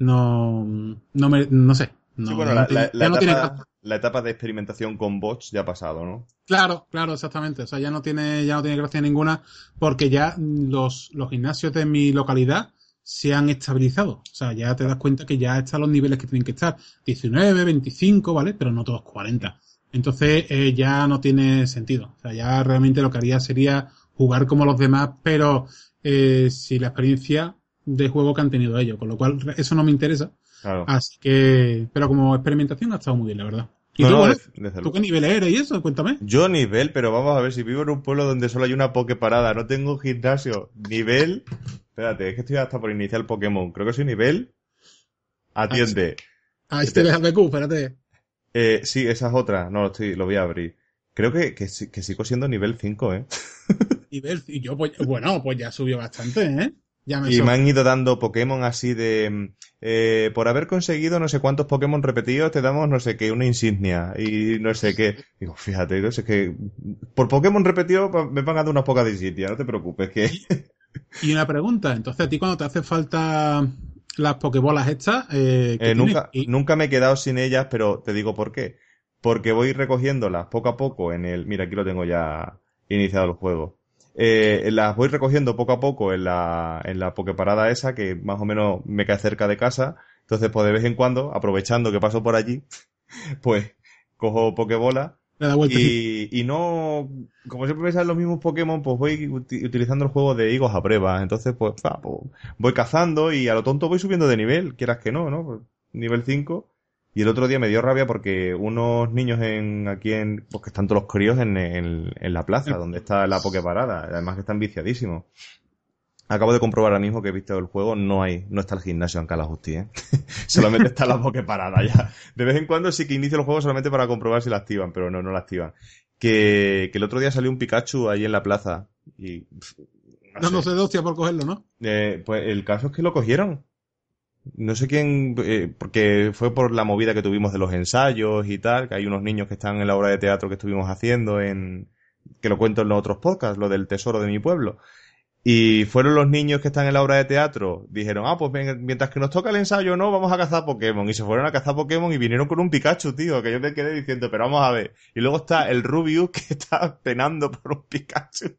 no, no me, no sé. sí, bueno, la, etapa, la, etapa, de experimentación con bots ya ha pasado, ¿no? Claro, claro, exactamente. O sea, ya no tiene, ya no tiene gracia ninguna porque ya los, los gimnasios de mi localidad se han estabilizado. O sea, ya te das cuenta que ya están los niveles que tienen que estar. 19, 25, ¿vale? Pero no todos 40. Entonces eh, ya no tiene sentido. O sea, ya realmente lo que haría sería jugar como los demás, pero eh, sin la experiencia de juego que han tenido ellos. Con lo cual, eso no me interesa. Claro. Así que, pero como experimentación ha estado muy bien, la verdad. ¿Y tú, ¿tú qué nivel eres y eso? Cuéntame. Yo nivel, pero vamos a ver, si vivo en un pueblo donde solo hay una parada, no tengo gimnasio, nivel... Espérate, es que estoy hasta por iniciar el Pokémon. Creo que soy nivel... Atiende. Ah, este es el espérate. Eh, sí, esa es otra. No, lo, estoy, lo voy a abrir. Creo que, que, que sigo siendo nivel 5, ¿eh? nivel y yo, pues, bueno, pues ya subió bastante, ¿eh? Ya me y me han ido dando Pokémon así de... Eh, por haber conseguido no sé cuántos Pokémon repetidos, te damos no sé qué, una insignia. Y no sé qué. Digo, fíjate, no sé qué... Por Pokémon repetido me van a dar unas pocas insignias, no te preocupes, que... y una pregunta, entonces a ti cuando te hace falta las pokebolas estas. Eh, eh nunca, nunca me he quedado sin ellas, pero te digo por qué. Porque voy recogiéndolas poco a poco en el. Mira, aquí lo tengo ya iniciado el juego. Eh, las voy recogiendo poco a poco en la, en la pokeparada esa, que más o menos me cae cerca de casa. Entonces, pues de vez en cuando, aprovechando que paso por allí, pues cojo pokebola y, y, no, como siempre me salen los mismos Pokémon, pues voy utilizando el juego de higos a prueba. Entonces, pues, pues, voy cazando y a lo tonto voy subiendo de nivel, quieras que no, ¿no? Pues, nivel 5. Y el otro día me dio rabia porque unos niños en, aquí en, pues que están todos los críos en, en, en la plaza, donde está la Poképarada. Además que están viciadísimos. Acabo de comprobar ahora mismo que he visto el juego, no hay, no está el gimnasio en of ¿eh? solamente está la parada ya. De vez en cuando sí que inicio el juego solamente para comprobar si la activan, pero no, no la activan. Que, que el otro día salió un Pikachu ahí en la plaza y... No, sé. de hostia por cogerlo, ¿no? Eh, pues el caso es que lo cogieron. No sé quién, eh, porque fue por la movida que tuvimos de los ensayos y tal, que hay unos niños que están en la obra de teatro que estuvimos haciendo en, que lo cuento en los otros podcasts, lo del tesoro de mi pueblo. Y fueron los niños que están en la obra de teatro, dijeron, ah, pues mientras que nos toca el ensayo, no, vamos a cazar Pokémon. Y se fueron a cazar Pokémon y vinieron con un Pikachu, tío, que yo me quedé diciendo, pero vamos a ver. Y luego está el Rubius que está penando por un Pikachu.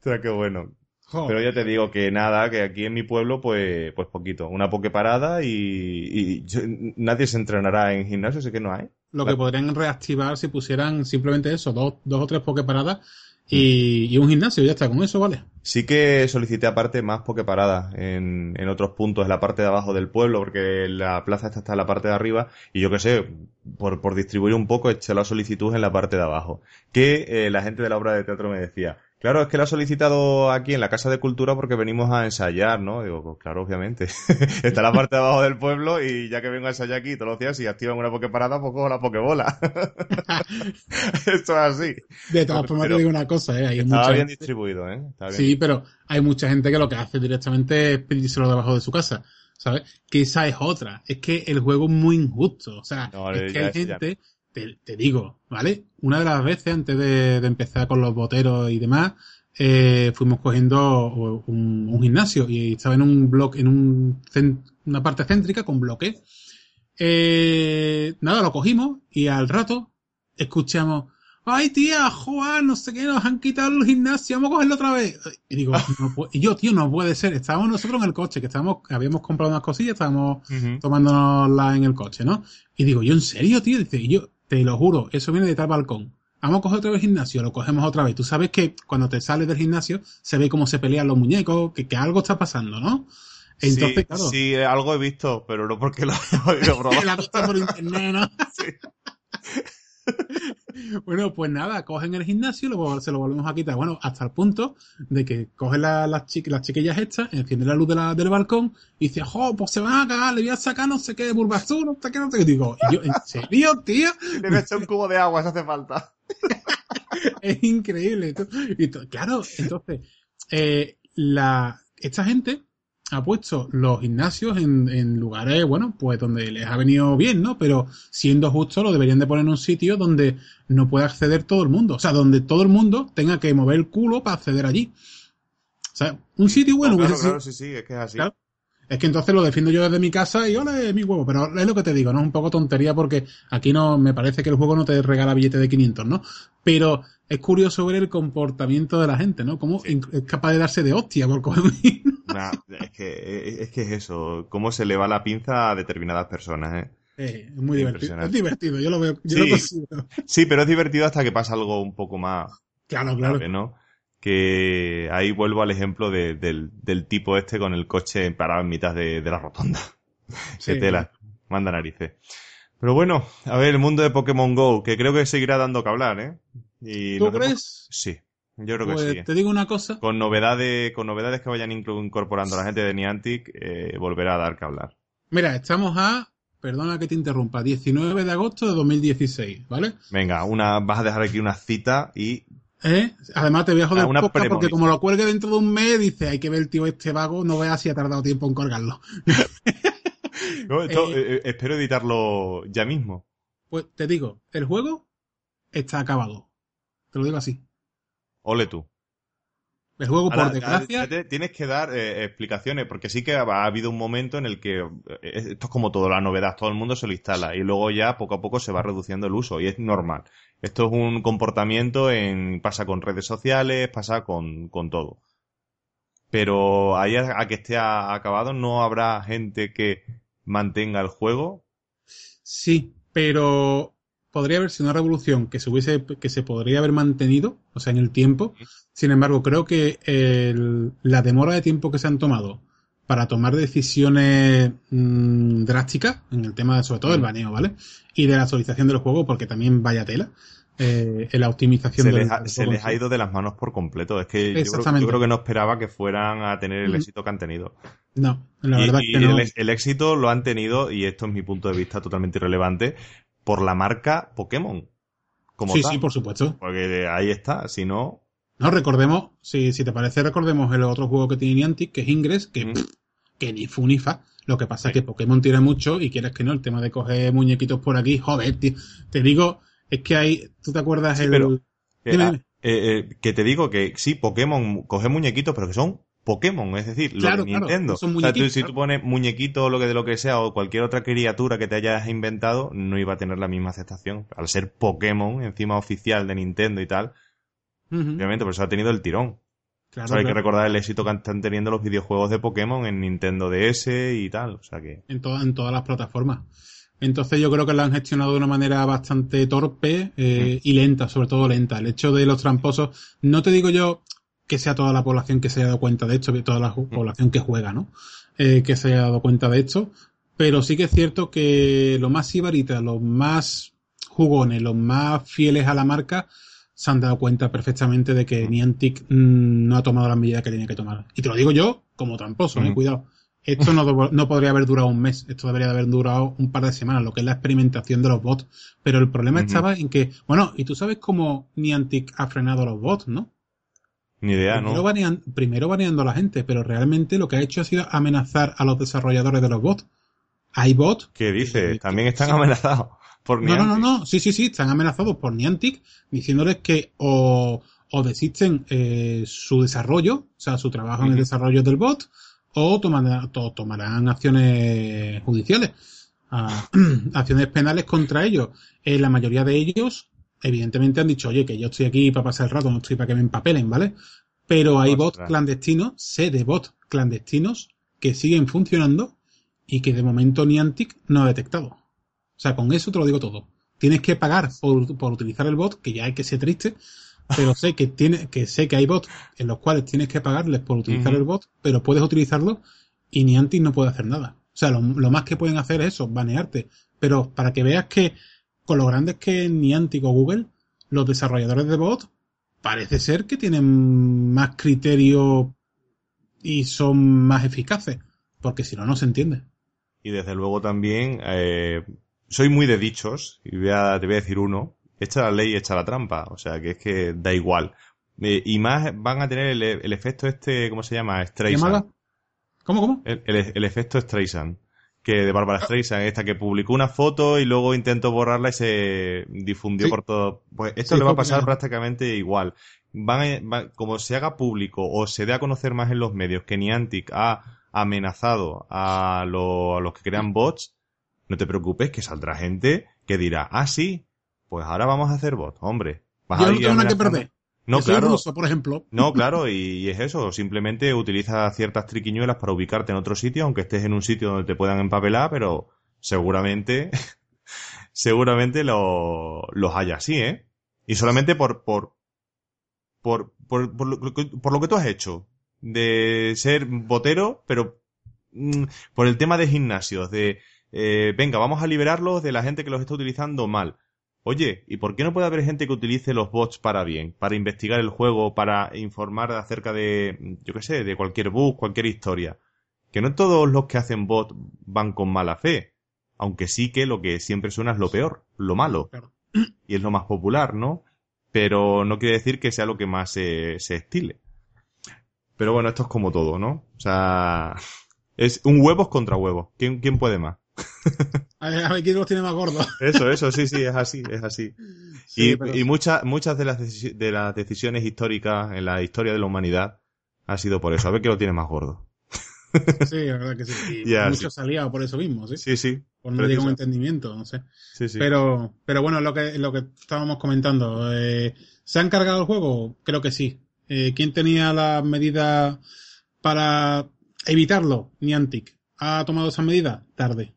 sea, qué bueno. Pero ya te digo que nada, que aquí en mi pueblo, pues, pues poquito. Una pokeparada y, y nadie se entrenará en gimnasio, sé que no hay. Lo que podrían reactivar si pusieran simplemente eso, dos, dos o tres pokeparadas y, y un gimnasio, ya está, con eso vale. Sí que solicité aparte más pokeparadas en, en otros puntos, en la parte de abajo del pueblo, porque la plaza está en la parte de arriba, y yo qué sé, por, por distribuir un poco, eché la solicitud en la parte de abajo. Que eh, la gente de la obra de teatro me decía, Claro, es que lo ha solicitado aquí en la Casa de Cultura porque venimos a ensayar, ¿no? Digo, pues claro, obviamente. Está la parte de abajo del pueblo y ya que vengo a ensayar aquí todos los días, si activan una pokeparada, pues cojo la pokebola. Esto es así. De todas formas, te digo una cosa, ¿eh? Hay estaba bien distribuido, ¿eh? Sí, pero hay mucha gente que lo que hace directamente es pedírselo debajo de su casa. ¿Sabes? Que esa es otra. Es que el juego es muy injusto. O sea, es que hay gente te, digo, ¿vale? Una de las veces antes de, empezar con los boteros y demás, eh, fuimos cogiendo un, gimnasio y estaba en un bloque, en un, una parte céntrica con bloques. Eh, nada, lo cogimos y al rato escuchamos, ay tía, Juan, no sé qué, nos han quitado el gimnasio, vamos a cogerlo otra vez. Y digo, y yo, tío, no puede ser. Estábamos nosotros en el coche, que estábamos, habíamos comprado unas cosillas, estábamos tomándonoslas en el coche, ¿no? Y digo, yo, ¿en serio, tío? Dice, y yo, te lo juro, eso viene de tal balcón. Vamos a coger otra vez el gimnasio, lo cogemos otra vez. Tú sabes que cuando te sales del gimnasio se ve cómo se pelean los muñecos, que, que algo está pasando, ¿no? Entonces, sí, claro. Sí, algo he visto, pero no porque lo haya oído probar. la visto por internet, ¿no? sí. Bueno, pues nada, cogen el gimnasio y se lo volvemos a quitar. Bueno, hasta el punto de que cogen las, chiquillas estas, encienden la luz del balcón y dice, jo, pues se van a cagar, le voy a sacar no sé qué de burbazú, no sé qué, no sé qué. Digo, yo, ¿en serio, tío? Le a echar un cubo de agua, si hace falta. es increíble. Y claro, entonces, eh, la, esta gente ha puesto los gimnasios en, en, lugares, bueno, pues donde les ha venido bien, ¿no? Pero siendo justo, lo deberían de poner en un sitio donde no pueda acceder todo el mundo. O sea, donde todo el mundo tenga que mover el culo para acceder allí. O sea, un sitio bueno. claro, claro, sí, sí, es que es así. Es que entonces lo defiendo yo desde mi casa y hola, mi huevo. Pero es lo que te digo, ¿no? Es un poco tontería porque aquí no, me parece que el juego no te regala billete de 500, ¿no? Pero es curioso ver el comportamiento de la gente, ¿no? Cómo es capaz de darse de hostia por comer es, que, es que es eso, cómo se le va la pinza a determinadas personas, ¿eh? eh es muy divertido. Es divertido, yo lo veo. Yo sí, sí, pero es divertido hasta que pasa algo un poco más. Claro, claro. ¿no? Que ahí vuelvo al ejemplo del, del, tipo este con el coche parado en mitad de, la rotonda. Se tela. Manda narices. Pero bueno, a ver, el mundo de Pokémon Go, que creo que seguirá dando que hablar, ¿eh? Y ¿Tú crees? Sí. Yo creo que pues, sí. Te digo una cosa. Con novedades, con novedades que vayan incorporando la gente de Niantic, eh, volverá a dar que hablar. Mira, estamos a, perdona que te interrumpa, 19 de agosto de 2016, ¿vale? Venga, una, vas a dejar aquí una cita y ¿Eh? Además te voy a joder ah, porque como lo cuelgue dentro de un mes, dice, hay que ver el tío este vago, no veas si ha tardado tiempo en colgarlo. no, eh, eh, espero editarlo ya mismo. Pues te digo, el juego está acabado. Te lo digo así. Ole tú. El juego, por desgracia. Tienes que dar eh, explicaciones, porque sí que ha, habido un momento en el que esto es como todo, la novedad, todo el mundo se lo instala y luego ya poco a poco se va reduciendo el uso y es normal. Esto es un comportamiento en, pasa con redes sociales, pasa con, con todo. Pero ahí a, que esté acabado no habrá gente que mantenga el juego. Sí, pero podría haber sido una revolución que se hubiese, que se podría haber mantenido, o sea, en el tiempo. Sin embargo, creo que la demora de tiempo que se han tomado para tomar decisiones mm, drásticas en el tema sobre todo, el baneo, ¿vale? Y de la actualización del juego, porque también vaya tela. Eh, la optimización se, les ha, se les ha ido de las manos por completo. Es que yo creo, que no esperaba que fueran a tener el éxito que han tenido. No, la verdad que no. El, el, éxito lo han tenido, y esto es mi punto de vista totalmente irrelevante, por la marca Pokémon. Como sí, sí, por supuesto. Porque ahí está, si no... No, recordemos, si, si te parece, recordemos el otro juego que tiene Niantic, que es Ingress, que, que ni fu ni fa. Lo que pasa es que Pokémon tiene mucho y quieres que no, el tema de coger muñequitos por aquí, joder, tío. Te digo, es que hay, ¿tú te acuerdas el... Pero, eh, eh, que te digo que sí, Pokémon coge muñequitos, pero que son Pokémon, es decir, lo de Nintendo. o sea, tú, si tú pones muñequito o lo que de lo que sea o cualquier otra criatura que te hayas inventado, no iba a tener la misma aceptación. Al ser Pokémon, encima oficial de Nintendo y tal, obviamente por eso ha tenido el tirón. Claro, hay que recordar el éxito que están teniendo los videojuegos de Pokémon en Nintendo DS y tal, o sea que... En, en todas las plataformas. Entonces yo creo que lo han gestionado de una manera bastante torpe eh, y lenta, sobre todo lenta. El hecho de los tramposos, no te digo yo que sea toda la población que se haya dado cuenta de esto, toda la población que juega, ¿no? Eh, que se haya dado cuenta de esto, pero sí que es cierto que los más sibaritas, los más jugones, los más fieles a la marca, se han dado cuenta perfectamente de que Niantic mm, no ha tomado las medidas que tenía que tomar. Y te lo digo yo como tramposo, eh, cuidado. Esto no, no, podría haber durado un mes, esto debería de haber durado un par de semanas, lo que es la experimentación de los bots. Pero el problema estaba en que, bueno, y tú sabes cómo Niantic ha frenado los bots, ¿no? Ni idea, primero ¿no? Banean, primero baneando a la gente, pero realmente lo que ha hecho ha sido amenazar a los desarrolladores de los bots. Hay bots. ¿Qué dice? También están amenazados por Niantic. No, no, no, no, sí, sí, sí, están amenazados por Niantic, diciéndoles que o, o desisten eh, su desarrollo, o sea, su trabajo en el desarrollo del bot, o tomarán, tomarán acciones judiciales, acciones penales contra ellos. Eh, la mayoría de ellos, evidentemente, han dicho, oye, que yo estoy aquí para pasar el rato, no estoy para que me empapelen, ¿vale? Pero hay bots clandestinos, sé de bots clandestinos que siguen funcionando y que de momento Niantic no ha detectado. O sea, con eso te lo digo todo. Tienes que pagar por, por utilizar el bot, que ya hay que ser triste, pero sé que tiene, que sé que hay bots en los cuales tienes que pagarles por utilizar el bot, pero puedes utilizarlo y Niantic no puede hacer nada. O sea, lo, más que pueden hacer es eso, banearte. Pero para que veas que con lo grandes que Niantic o Google, los desarrolladores de bot parece ser que tienen más criterio y son más eficaces. Porque si no, no se entiende. Y desde luego también, eh, soy muy de dichos, y voy a, te voy a decir uno, echa la ley, echa la trampa. O sea, que es que da igual. Eh, y más van a tener el, efecto este, ¿cómo se llama? Streisand. ¿Cómo, cómo? El, el, efecto Streisand. Que de Barbara ah. Streisand, esta que publicó una foto y luego intentó borrarla y se difundió por todo. Pues esto le va a pasar prácticamente igual. Van, como se haga público o se dé a conocer más en los medios que Niantic ha amenazado a, a los que crean bots, no te preocupes que saldrá gente que dirá, ah, sí, pues ahora vamos a hacer bot, hombre. Vas Yo no tengo nada que perder. No, claro. por ejemplo. No, claro, y, es eso. Simplemente utiliza ciertas triquiñuelas para ubicarte en otro sitio, aunque estés en un sitio donde te puedan empapelar, pero seguramente, seguramente lo, los haya así, ¿eh? Y solamente por, por, por, por, por, lo, por lo que tú has hecho. De ser botero, pero mm, por el tema de gimnasios, de, eh, venga, vamos a liberarlos de la gente que los está utilizando mal. Oye, ¿y por qué no puede haber gente que utilice los bots para bien? Para investigar el juego, para informar acerca de, yo qué sé, de cualquier bug, cualquier historia. Que no todos los que hacen bot van con mala fe. Aunque sí que lo que siempre suena es lo peor, lo malo. Y es lo más popular, ¿no? Pero no quiere decir que sea lo que más se, se estile. Pero bueno, esto es como todo, ¿no? O sea, es un huevos contra huevos. ¿Quién, quién puede más? a, ver, quién los tiene más gordos. Eso, eso, sí, sí, es así, es así. y, muchas, muchas de las, de las decisiones históricas en la historia de la humanidad ha sido por eso. A ver quién lo tiene más gordo. Sí, la verdad que sí. Y muchos aliados por eso mismo, ¿sí? Sí, sí. Por no digo un entendimiento, no sé. Sí, sí. Pero, pero bueno, lo que, lo que estábamos comentando, eh, ¿se han cargado el juego? Creo que sí. Eh, ¿Quién tenía las medidas para evitarlo? Niantic. ¿Ha tomado esas medidas? Tarde.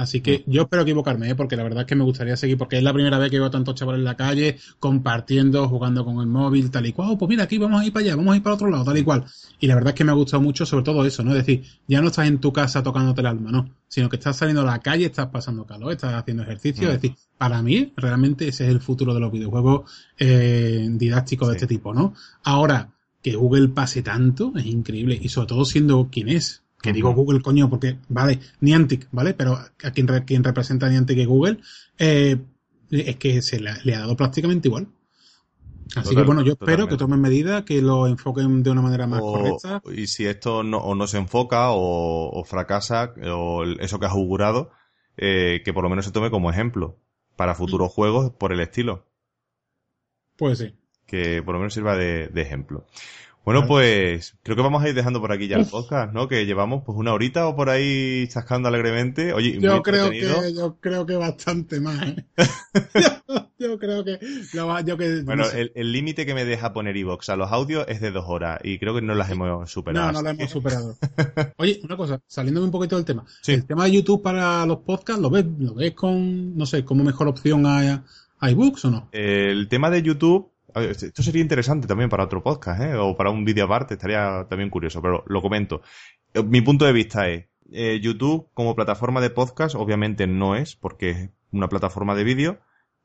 Así que yo espero equivocarme, ¿eh? porque la verdad es que me gustaría seguir, porque es la primera vez que veo a tantos chavales en la calle, compartiendo, jugando con el móvil, tal y cual. Oh, pues mira, aquí vamos a ir para allá, vamos a ir para otro lado, tal y cual. Y la verdad es que me ha gustado mucho, sobre todo eso, ¿no? Es decir, ya no estás en tu casa tocándote el alma, ¿no? Sino que estás saliendo a la calle, estás pasando calor, estás haciendo ejercicio. Es mm. decir, para mí, realmente ese es el futuro de los videojuegos eh, didácticos de este tipo, ¿no? Ahora, que Google pase tanto es increíble, y sobre todo siendo quien es que digo Google, coño, porque, vale, Niantic, ¿vale? Pero a quien, quien representa a Niantic y Google, eh, es que se le, ha dado prácticamente igual. Así que bueno, yo espero que tomen medidas, que lo enfoquen de una manera más correcta. Y si esto no, o no se enfoca o, fracasa, o eso que has augurado, eh, que por lo menos se tome como ejemplo para futuros juegos por el estilo. Pues sí. Que por lo menos sirva de, de ejemplo. Bueno, pues creo que vamos a ir dejando por aquí ya el podcast, ¿no? Que llevamos pues una horita o por ahí chascando alegremente. Oye, yo creo que yo creo que bastante más. ¿eh? yo creo que, yo que bueno el límite que me deja poner Evox a los audios es de dos horas y creo que no las hemos superado no no las hemos superado oye una cosa saliéndome un poquito del tema el tema de YouTube para los podcasts lo ves lo ves con no sé como mejor opción a, a iBooks o no el tema de YouTube esto sería interesante también para otro podcast, ¿eh? O para un vídeo aparte, estaría también curioso, pero lo comento. Eh, mi punto de vista es, eh, YouTube como plataforma de podcast obviamente no es, porque es una plataforma de vídeo,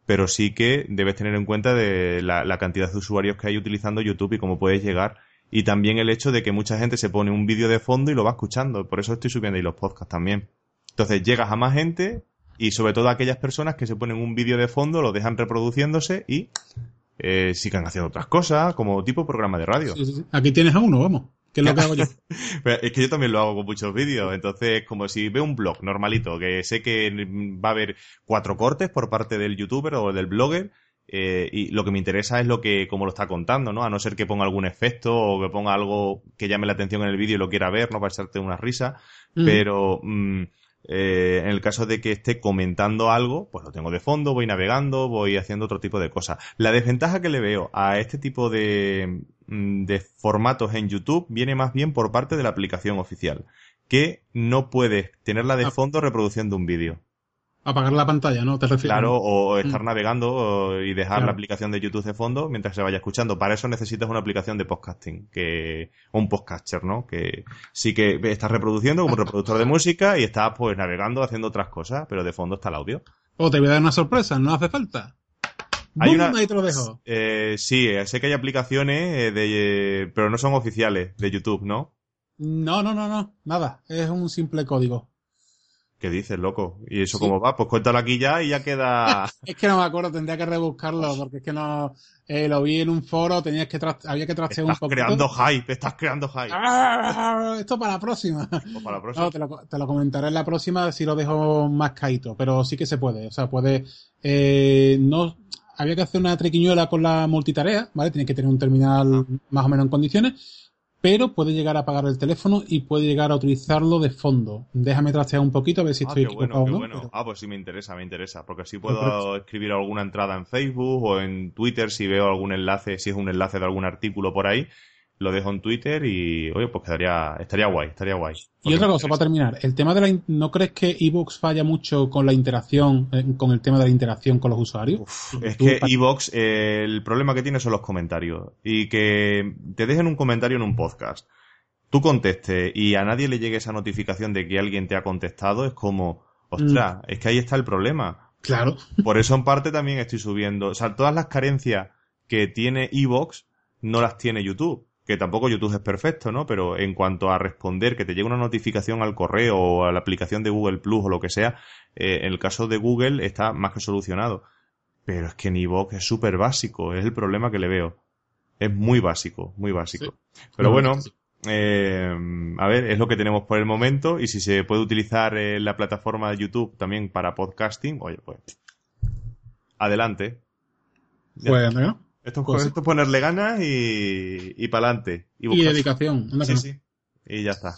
pero sí que debes tener en cuenta de la, cantidad de usuarios que hay utilizando YouTube y cómo puedes llegar. Y también el hecho de que mucha gente se pone un vídeo de fondo y lo va escuchando. Por eso estoy subiendo ahí los podcasts también. Entonces llegas a más gente y sobre todo a aquellas personas que se ponen un vídeo de fondo, lo dejan reproduciéndose y eh, sigan haciendo otras cosas, como tipo programa de radio. Aquí tienes a uno, vamos. Que es lo que hago yo. es que yo también lo hago con muchos vídeos. Entonces, como si veo un blog normalito, que sé que va a haber cuatro cortes por parte del youtuber o del blogger, eh, y lo que me interesa es lo que, como lo está contando, ¿no? A no ser que ponga algún efecto o que ponga algo que llame la atención en el vídeo y lo quiera ver, ¿no? Para echarte una risa. Mm. Pero, mm, eh, en el caso de que esté comentando algo, pues lo tengo de fondo, voy navegando, voy haciendo otro tipo de cosas. La desventaja que le veo a este tipo de, mm, de formatos en YouTube viene más bien por parte de la aplicación oficial, que no puedes tenerla de ah. fondo reproduciendo un vídeo apagar la pantalla, ¿no? ¿Te refieres? Claro, o estar mm. navegando y dejar la aplicación de YouTube de fondo mientras se vaya escuchando. Para eso necesitas una aplicación de podcasting, que un podcaster, ¿no? Que sí que estás reproduciendo como reproductor de música y estás pues navegando haciendo otras cosas, pero de fondo está el audio. O te voy a dar una sorpresa, no hace falta. Hay una, ahí te lo dejo. Eh, sí, sé que hay aplicaciones eh, de, pero no son oficiales de YouTube, ¿no? No, no, no, no, nada. Es un simple código. ¿Qué dices, loco? ¿Y eso cómo va? Pues cuéntalo aquí ya y ya queda. es que no me acuerdo, tendría que rebuscarlo, porque es que no. Eh, lo vi en un foro, tenías que había que trastear un poco. Estás creando hype, estás creando hype. Ah, esto para la próxima. para la próxima. No, te, lo, te, lo, comentaré en la próxima si lo dejo más caído, pero sí que se puede. O sea, puede. Eh, no. Había que hacer una trequiñuela con la multitarea, ¿vale? Tienes que tener un terminal más o menos en condiciones pero puede llegar a apagar el teléfono y puede llegar a utilizarlo de fondo. Déjame trastear un poquito a ver si ah, estoy equivocado bueno, Ah, pues sí me interesa, me interesa, porque así puedo escribir alguna entrada en Facebook o en Twitter si veo algún enlace, si es un enlace de algún artículo por ahí, lo dejo en Twitter y, oye, pues quedaría, estaría guay, estaría guay. Y otra cosa, para terminar, el tema de la, ¿no crees que Evox falla mucho con la interacción, eh, con el tema de la interacción con los usuarios? es que Evox, eh, el problema que tiene son los comentarios. Y que te dejen un comentario en un podcast, tú contestes y a nadie le llegue esa notificación de que alguien te ha contestado, es como, ostras, mm. es que ahí está el problema. Claro. Por eso en parte también estoy subiendo, o sea, todas las carencias que tiene Evox no las tiene YouTube que tampoco YouTube es perfecto, ¿no? Pero en cuanto a responder, que te llegue una notificación al correo o a la aplicación de Google Plus o lo que sea, eh, en el caso de Google está más que solucionado. Pero es que en iVoox es súper básico, es el problema que le veo. Es muy básico, muy básico. Pero bueno, eh, a ver, es lo que tenemos por el momento y si se puede utilizar eh, la plataforma de YouTube también para podcasting, oye, pues adelante. Bueno, esto, es ponerle ganas y, y para adelante. Y, dedicación. Sí, sí. Y ya está.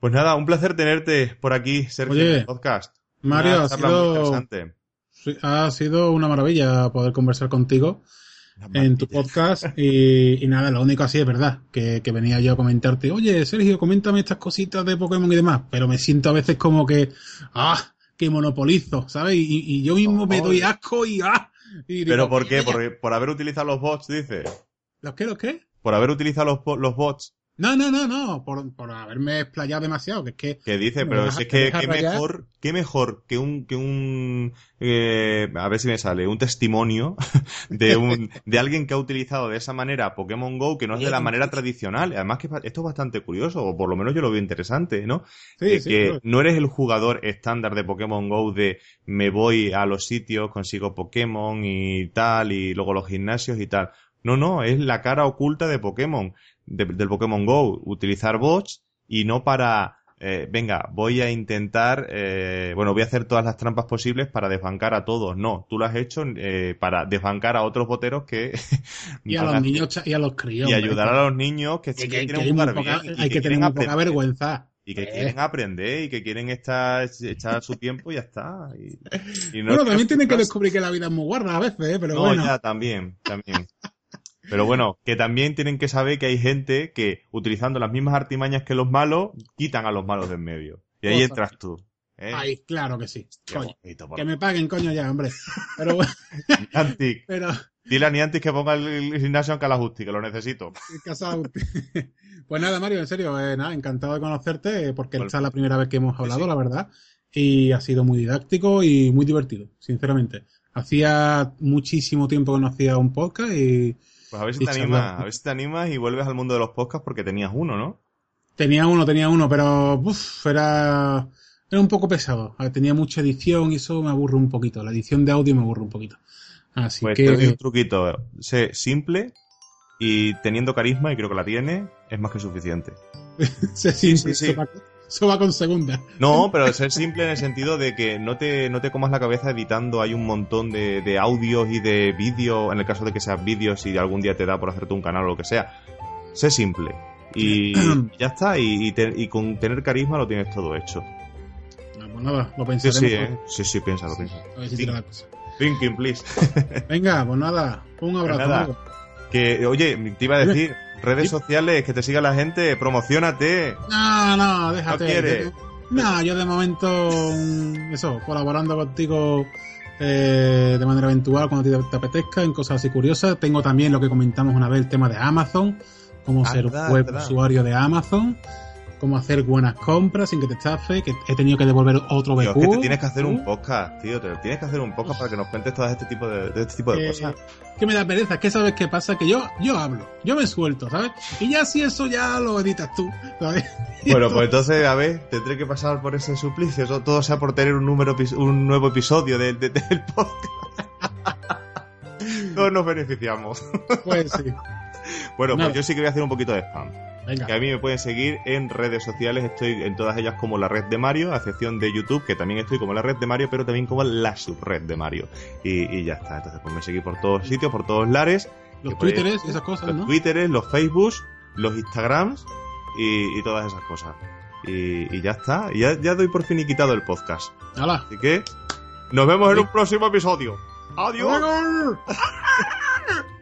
Pues nada, un placer tenerte por aquí, Sergio, en el podcast. Mario, ha sido, ha sido una maravilla poder conversar contigo en tu podcast y, nada, lo único así es verdad, que, venía yo a comentarte, oye Sergio, coméntame estas cositas de Pokémon y demás, pero me siento a veces como que, ah, que monopolizo, ¿sabes? Y, yo mismo me doy asco y ah, ¿Pero por qué? ¿Por, ¿Por, haber utilizado los bots, dice? ¿Los qué? ¿Los qué? Por haber utilizado los, los bots. No, no, no, no, por, por haberme explayado demasiado, que es que... ¿Qué dice? Pero es que qué mejor, qué mejor que un, que un, eh, a ver si me sale, un testimonio de un, de alguien que ha utilizado de esa manera Pokémon Go, que no es de la manera tradicional. Además que esto es bastante curioso, o por lo menos yo lo veo interesante, ¿no? Sí, sí, que no eres el jugador estándar de Pokémon Go de me voy a los sitios, consigo Pokémon y tal, y luego los gimnasios y tal. No, no, es la cara oculta de Pokémon del Pokémon Go, utilizar bots y no para, eh, venga, voy a intentar, eh, bueno, voy a hacer todas las trampas posibles para desbancar a todos. No, tú lo has hecho eh, para desbancar a otros boteros que... y a los niños y a los críos. Y ayudar a los niños que, que, quieren jugar bien. Hay que, tener poca vergüenza. y que Eh. quieren aprender y que quieren estar, echar su tiempo y ya está. Y, y no bueno, también tienen que descubrir que la vida es muy guarda a veces, ¿eh? pero No, bueno. ya, también, también. Pero bueno, que también tienen que saber que hay gente que, utilizando las mismas artimañas que los malos, quitan a los malos de en medio. Y ahí entras tú. ¿eh? Ay, claro que sí. Coño, bonito, por que me paguen, coño, ya, hombre. Pero bueno, Niantic. pero Dile a Niantic que ponga el, gimnasio en Calajusti, que lo necesito. Pues nada, Mario, en serio, eh, nada, encantado de conocerte, eh, porque Bueno. esta es la primera vez que hemos hablado, sí. la verdad. Y ha sido muy didáctico y muy divertido, sinceramente. Hacía muchísimo tiempo que no hacía un podcast y Pues a ver si te animas, a ver si te animas y vuelves al mundo de los podcasts porque tenías uno, ¿no? tenía uno, tenía uno, pero uf, era, era un poco pesado. A ver, Tenía mucha edición y eso me aburre un poquito. La edición de audio me aburre un poquito. Así Pues que te doy un truquito. Sé simple y teniendo carisma, y creo que la tiene, es más que suficiente. siente, sí, sí. Eso, va, con segunda. No, pero ser simple en el sentido de que no te, no te comas la cabeza editando. Hay un montón de, de audios y de vídeos, en el caso de que seas vídeos y algún día te da por hacerte un canal o lo que sea. Sé simple. Y ya está, y, y te- y con tener carisma lo tienes todo hecho. Ah, Pues nada, lo Sí, pensaremos. sí, ¿eh? Sí, sí, piénsalo, piénsalo. A ver si la cosa. Thinking, please. Venga, pues nada, un abrazo. nada. Marco. Que, oye, te iba a decir, redes sociales, que te siga la gente, promocionate. No, no, déjate. ¿No? Yo- No, yo de momento, mm, eso, colaborando contigo eh, de manera eventual cuando te, te apetezca, en cosas así curiosas. Tengo también lo que comentamos una vez, el tema de Amazon, cómo Ah, ser web usuario de Amazon, cómo hacer buenas compras sin que te estafe, que he tenido que devolver otro Tío, BQ. es que te tienes que hacer un podcast, tío. Te tienes que hacer un podcast para que nos cuentes todo este tipo de, de este tipo de Eh, cosas. que me da pereza, que sabes qué pasa, que yo, yo hablo, yo me suelto, ¿sabes? Y ya si eso ya lo editas tú, ¿sabes? Bueno, pues entonces, a ver, tendré que pasar por ese suplicio. Eso todo sea por tener un número un nuevo episodio de- de- del podcast. Todos nos beneficiamos. Pues sí. Bueno, Nada. pues yo sí que voy a hacer un poquito de spam. Venga. Que a mí me pueden seguir en redes sociales, estoy en todas ellas como la red de Mario, a excepción de YouTube, que también estoy como la red de Mario, pero también como la subred de Mario. Y, y ya está, entonces pues me seguís por todos sitios, por todos lares, Los twitteres esas cosas, los ¿no? Twitteres, los Facebooks, los Instagrams y, y todas esas cosas. Y, y ya está, y ya, ya doy por fin y quitado el podcast. ¡Hala! Así que nos vemos en un próximo episodio. ¡Adiós!